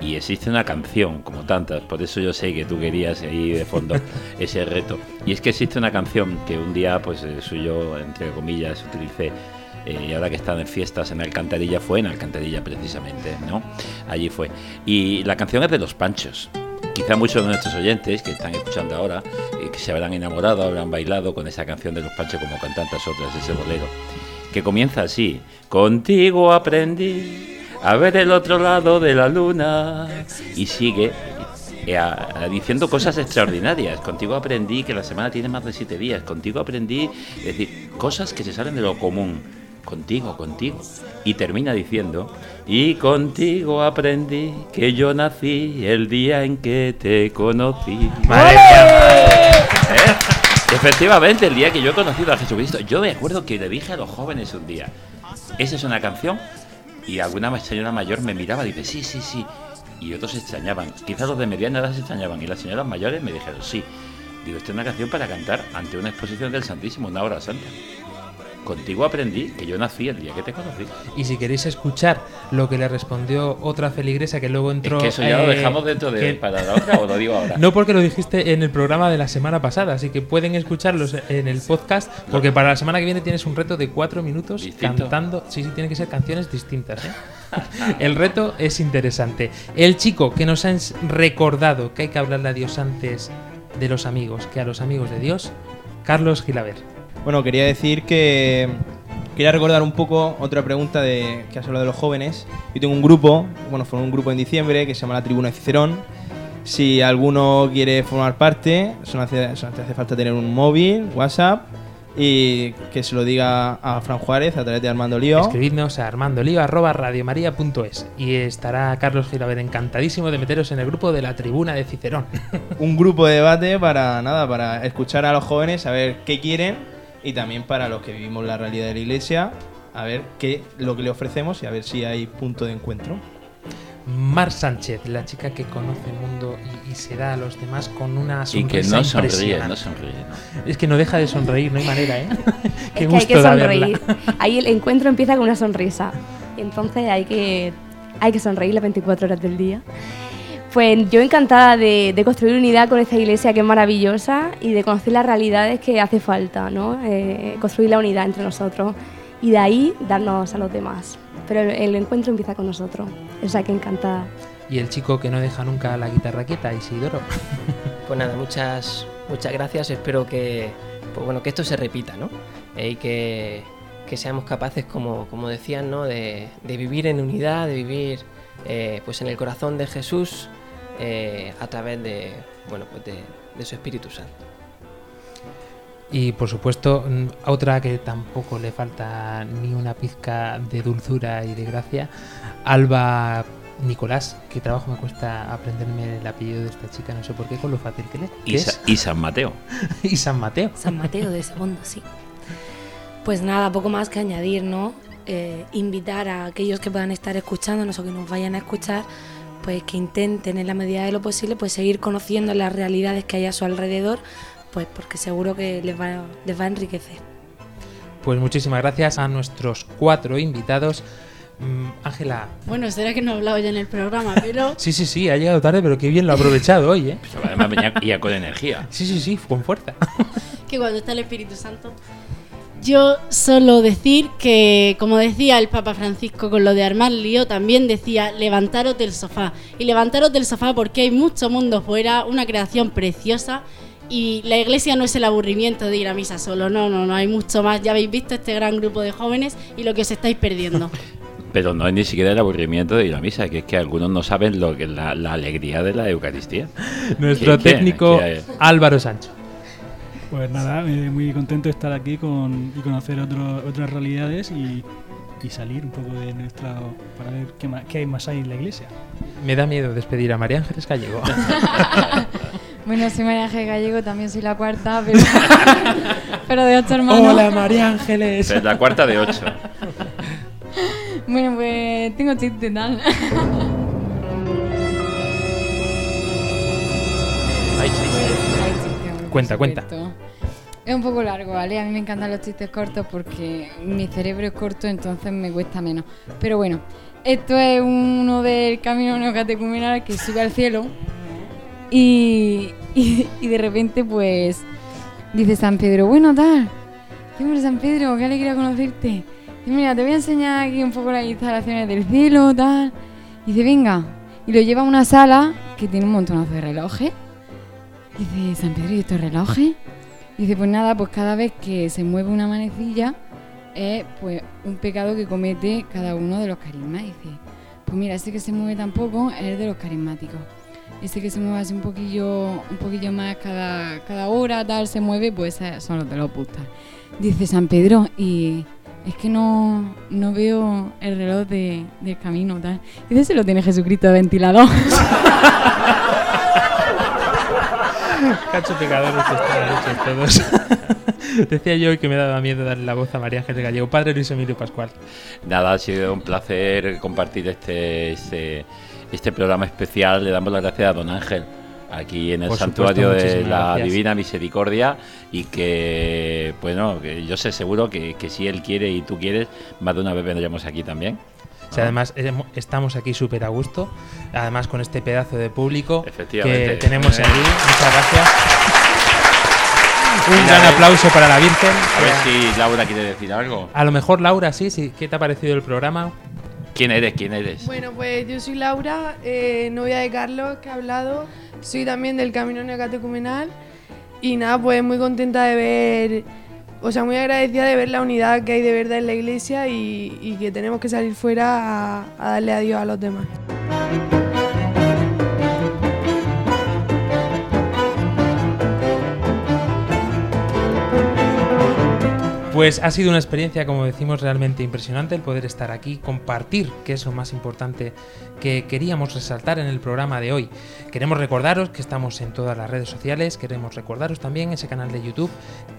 Speaker 5: Y existe una canción, como tantas, por eso yo sé que tú querías ahí de fondo ese reto. Y es que existe una canción que un día, pues eh, soy yo, entre comillas, utilicé eh, y ahora que están en fiestas en Alcantarilla, fue en Alcantarilla precisamente, ¿no? Allí fue. Y la canción es de Los Panchos. Quizá muchos de nuestros oyentes que están escuchando ahora, eh, que se habrán enamorado, habrán bailado con esa canción de Los Panchos como con tantas otras, ese bolero, que comienza así, contigo aprendí a ver el otro lado de la luna, y sigue eh, a- a- diciendo cosas extraordinarias. Contigo aprendí que la semana tiene más de siete días. Contigo aprendí, es decir, cosas que se salen de lo común. Contigo, contigo. Y termina diciendo, y contigo aprendí que yo nací el día en que te conocí. ¿Eh? Efectivamente, el día que yo he conocido a Jesucristo, yo me acuerdo que le dije a los jóvenes un día, esa es una canción, y alguna señora mayor me miraba y dice, sí, sí, sí, y otros se extrañaban, quizás los de mediana edad se extrañaban, y las señoras mayores me dijeron, sí, digo, esta es una canción para cantar ante una exposición del Santísimo, una hora santa. Contigo aprendí que yo nací el día que te conocí.
Speaker 1: Y si queréis escuchar lo que le respondió otra feligresa que luego entró.
Speaker 5: Es que eso ya lo
Speaker 1: eh,
Speaker 5: dejamos dentro de
Speaker 1: que-
Speaker 5: para la otra o lo digo ahora.
Speaker 1: No porque lo dijiste en el programa de la semana pasada, así que pueden escucharlos en el podcast, porque para la semana que viene tienes un reto de cuatro minutos
Speaker 5: Distinto.
Speaker 1: cantando. Sí, sí, tienen que ser canciones distintas. ¿eh? el reto es interesante. El chico que nos ha ens- recordado que hay que hablarle a Dios antes de los amigos que a los amigos de Dios, Carlos Gilaber.
Speaker 3: Bueno, quería decir que quería recordar un poco otra pregunta de que has hablado de los jóvenes. Yo tengo un grupo, bueno, fue un grupo en diciembre que se llama la Tribuna de Cicerón. Si alguno quiere formar parte, solo hace, solo hace falta tener un móvil, WhatsApp y que se lo diga a Fran Juárez a través de Armando Lío.
Speaker 1: Escribidnos a armandolio.radiomaría.es y estará Carlos Gilaber encantadísimo de meteros en el grupo de la tribuna de Cicerón.
Speaker 3: un grupo de debate para nada, para escuchar a los jóvenes, a ver qué quieren y también para los que vivimos la realidad de la iglesia, a ver qué lo que le ofrecemos y a ver si hay punto de encuentro.
Speaker 1: Mar Sánchez, la chica que conoce el mundo y, y se da a los demás con una
Speaker 5: Y
Speaker 1: sonrisa
Speaker 5: que no sonríe, no sonríe. ¿no?
Speaker 1: Es que no deja de sonreír, no hay manera, ¿eh? Qué
Speaker 8: Es que hay que sonreír. Ahí el encuentro empieza con una sonrisa. Y entonces hay que, hay que sonreír las 24 horas del día. Pues yo encantada de, de construir unidad con esta iglesia que es maravillosa y de conocer las realidades que hace falta, ¿no? Eh, construir la unidad entre nosotros y de ahí darnos a los demás. pero el, el encuentro empieza con nosotros. O sea que encantada.
Speaker 1: Y el chico que no deja nunca la guitarra quieta, Isidoro.
Speaker 9: Pues nada, muchas, muchas gracias. Espero que, pues bueno, que esto se repita, ¿no? Eh, y que, que seamos capaces, como, como decían, ¿no? De, de vivir en unidad, de vivir eh, pues en el corazón de Jesús eh, a través de, bueno, pues de, de su Espíritu Santo.
Speaker 1: Y por supuesto, otra que tampoco le falta ni una pizca de dulzura y de gracia, Alba Nicolás, que trabajo me cuesta aprenderme el apellido de esta chica, no sé por qué, con lo fácil que le
Speaker 5: Y, y San Mateo.
Speaker 1: y San Mateo.
Speaker 10: San Mateo de Segundo, sí. Pues nada, poco más que añadir, ¿no? Eh, invitar a aquellos que puedan estar escuchándonos o que nos vayan a escuchar, pues que intenten en la medida de lo posible, pues seguir conociendo las realidades que hay a su alrededor, pues porque seguro que les va, les va a enriquecer.
Speaker 1: Pues muchísimas gracias a nuestros cuatro invitados. Mm, Ángela,
Speaker 12: Bueno, será que no he hablado ya en el programa, pero
Speaker 1: sí, sí, sí, ha llegado tarde, pero qué bien lo ha aprovechado hoy, ¿eh?
Speaker 5: Además venía ya con energía.
Speaker 1: Sí, sí, sí, con fuerza.
Speaker 12: que cuando está el Espíritu Santo. Yo solo decir que, como decía el Papa Francisco con lo de armar lío, también decía levantaros del sofá. Y levantaros del sofá porque hay mucho mundo fuera, una creación preciosa. Y la iglesia no es el aburrimiento de ir a misa solo, no, no, no, hay mucho más. Ya habéis visto este gran grupo de jóvenes y lo que os estáis perdiendo.
Speaker 5: Pero no es ni siquiera el aburrimiento de ir a misa, que es que algunos no saben lo que es la, la alegría de la Eucaristía.
Speaker 1: Nuestro técnico. Álvaro Sancho.
Speaker 14: Pues nada, eh, muy contento de estar aquí con, y conocer otro- otras realidades y, y salir un poco de nuestra. para ver qué, más, qué hay más ahí en la iglesia.
Speaker 1: Me da miedo despedir a María Ángeles Gallego.
Speaker 4: Bueno, soy María Ángel Gallego, también soy la cuarta, pero, pero de ocho hermanos.
Speaker 1: Hola, María Ángeles.
Speaker 5: Es la cuarta de ocho.
Speaker 4: Bueno, pues tengo chiste tal. por
Speaker 1: Cuenta, cuenta.
Speaker 4: Es un poco largo, ¿vale? A mí me encantan los chistes cortos porque mi cerebro es corto, entonces me cuesta menos. Pero bueno, esto es uno del camino neocatecumenal que sube al cielo y, y, y de repente pues dice San Pedro, bueno tal, ¿qué hombre San Pedro? Qué alegría conocerte. Y mira, te voy a enseñar aquí un poco las instalaciones del cielo, tal. Y dice, venga. Y lo lleva a una sala que tiene un montonazo de relojes. Dice, San Pedro, ¿y estos relojes? Dice, pues nada, pues cada vez que se mueve una manecilla es pues un pecado que comete cada uno de los carismas. Dice, pues mira, ese que se mueve tan poco es el de los carismáticos. Ese que se mueve así un poquillo, un poquillo más cada, cada hora, tal, se mueve, pues son los de los bustas. Dice San Pedro, y es que no, no veo el reloj de- del camino, tal. Dice, se lo tiene Jesucristo de ventilador.
Speaker 1: Cacho pecadores están hechos todos. Decía yo que me daba miedo darle la voz a María Ángeles Gallego. Padre Luis Emilio Pascual.
Speaker 5: Nada, ha sido un placer compartir este, este, este programa especial. Le damos las gracias a don Ángel aquí en el
Speaker 1: Por
Speaker 5: santuario
Speaker 1: supuesto,
Speaker 5: de la
Speaker 1: gracias.
Speaker 5: Divina Misericordia y que, bueno, que yo sé seguro que, que si él quiere y tú quieres, más de una vez vendremos aquí también.
Speaker 1: O sea, además hemo- estamos aquí súper a gusto. Además con este pedazo de público que tenemos
Speaker 5: Eh.
Speaker 1: aquí. Muchas gracias. Un gran
Speaker 5: ver.
Speaker 1: aplauso para la Virgen.
Speaker 5: A ver si Laura quiere decir algo.
Speaker 1: A lo mejor Laura, sí, sí. ¿Qué te ha parecido el programa?
Speaker 5: ¿Quién eres? ¿Quién eres?
Speaker 15: Bueno, pues yo soy Laura, eh, novia de Carlos, que ha hablado. Soy también del Camino Neocatecumenal. Y nada, pues muy contenta de ver, o sea, muy agradecida de ver la unidad que hay de verdad en la iglesia y, que tenemos que salir fuera a, a darle a Dios a los demás.
Speaker 1: Pues ha sido una experiencia, como decimos, realmente impresionante el poder estar aquí, compartir, que es lo más importante que queríamos resaltar en el programa de hoy. Queremos recordaros que estamos en todas las redes sociales, queremos recordaros también ese canal de YouTube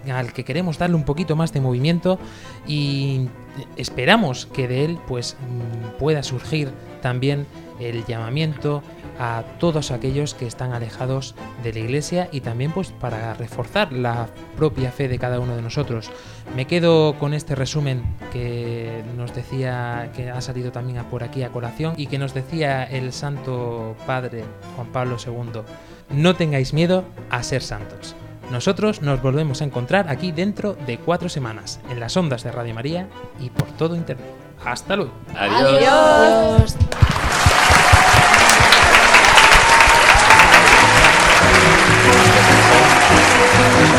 Speaker 1: al que queremos darle un poquito más de movimiento y esperamos que de él pues mm, pueda surgir también el llamamiento a todos aquellos que están alejados de la iglesia y también pues para reforzar la propia fe de cada uno de nosotros. Me quedo con este resumen que nos decía, que ha salido también a- por aquí a colación y que nos decía el Santo Padre Juan Pablo II. No tengáis miedo a ser santos. Nosotros nos volvemos a encontrar aquí dentro de cuatro semanas, en las ondas de Radio María y por todo Internet. Hasta luego.
Speaker 5: Adiós.
Speaker 2: Armando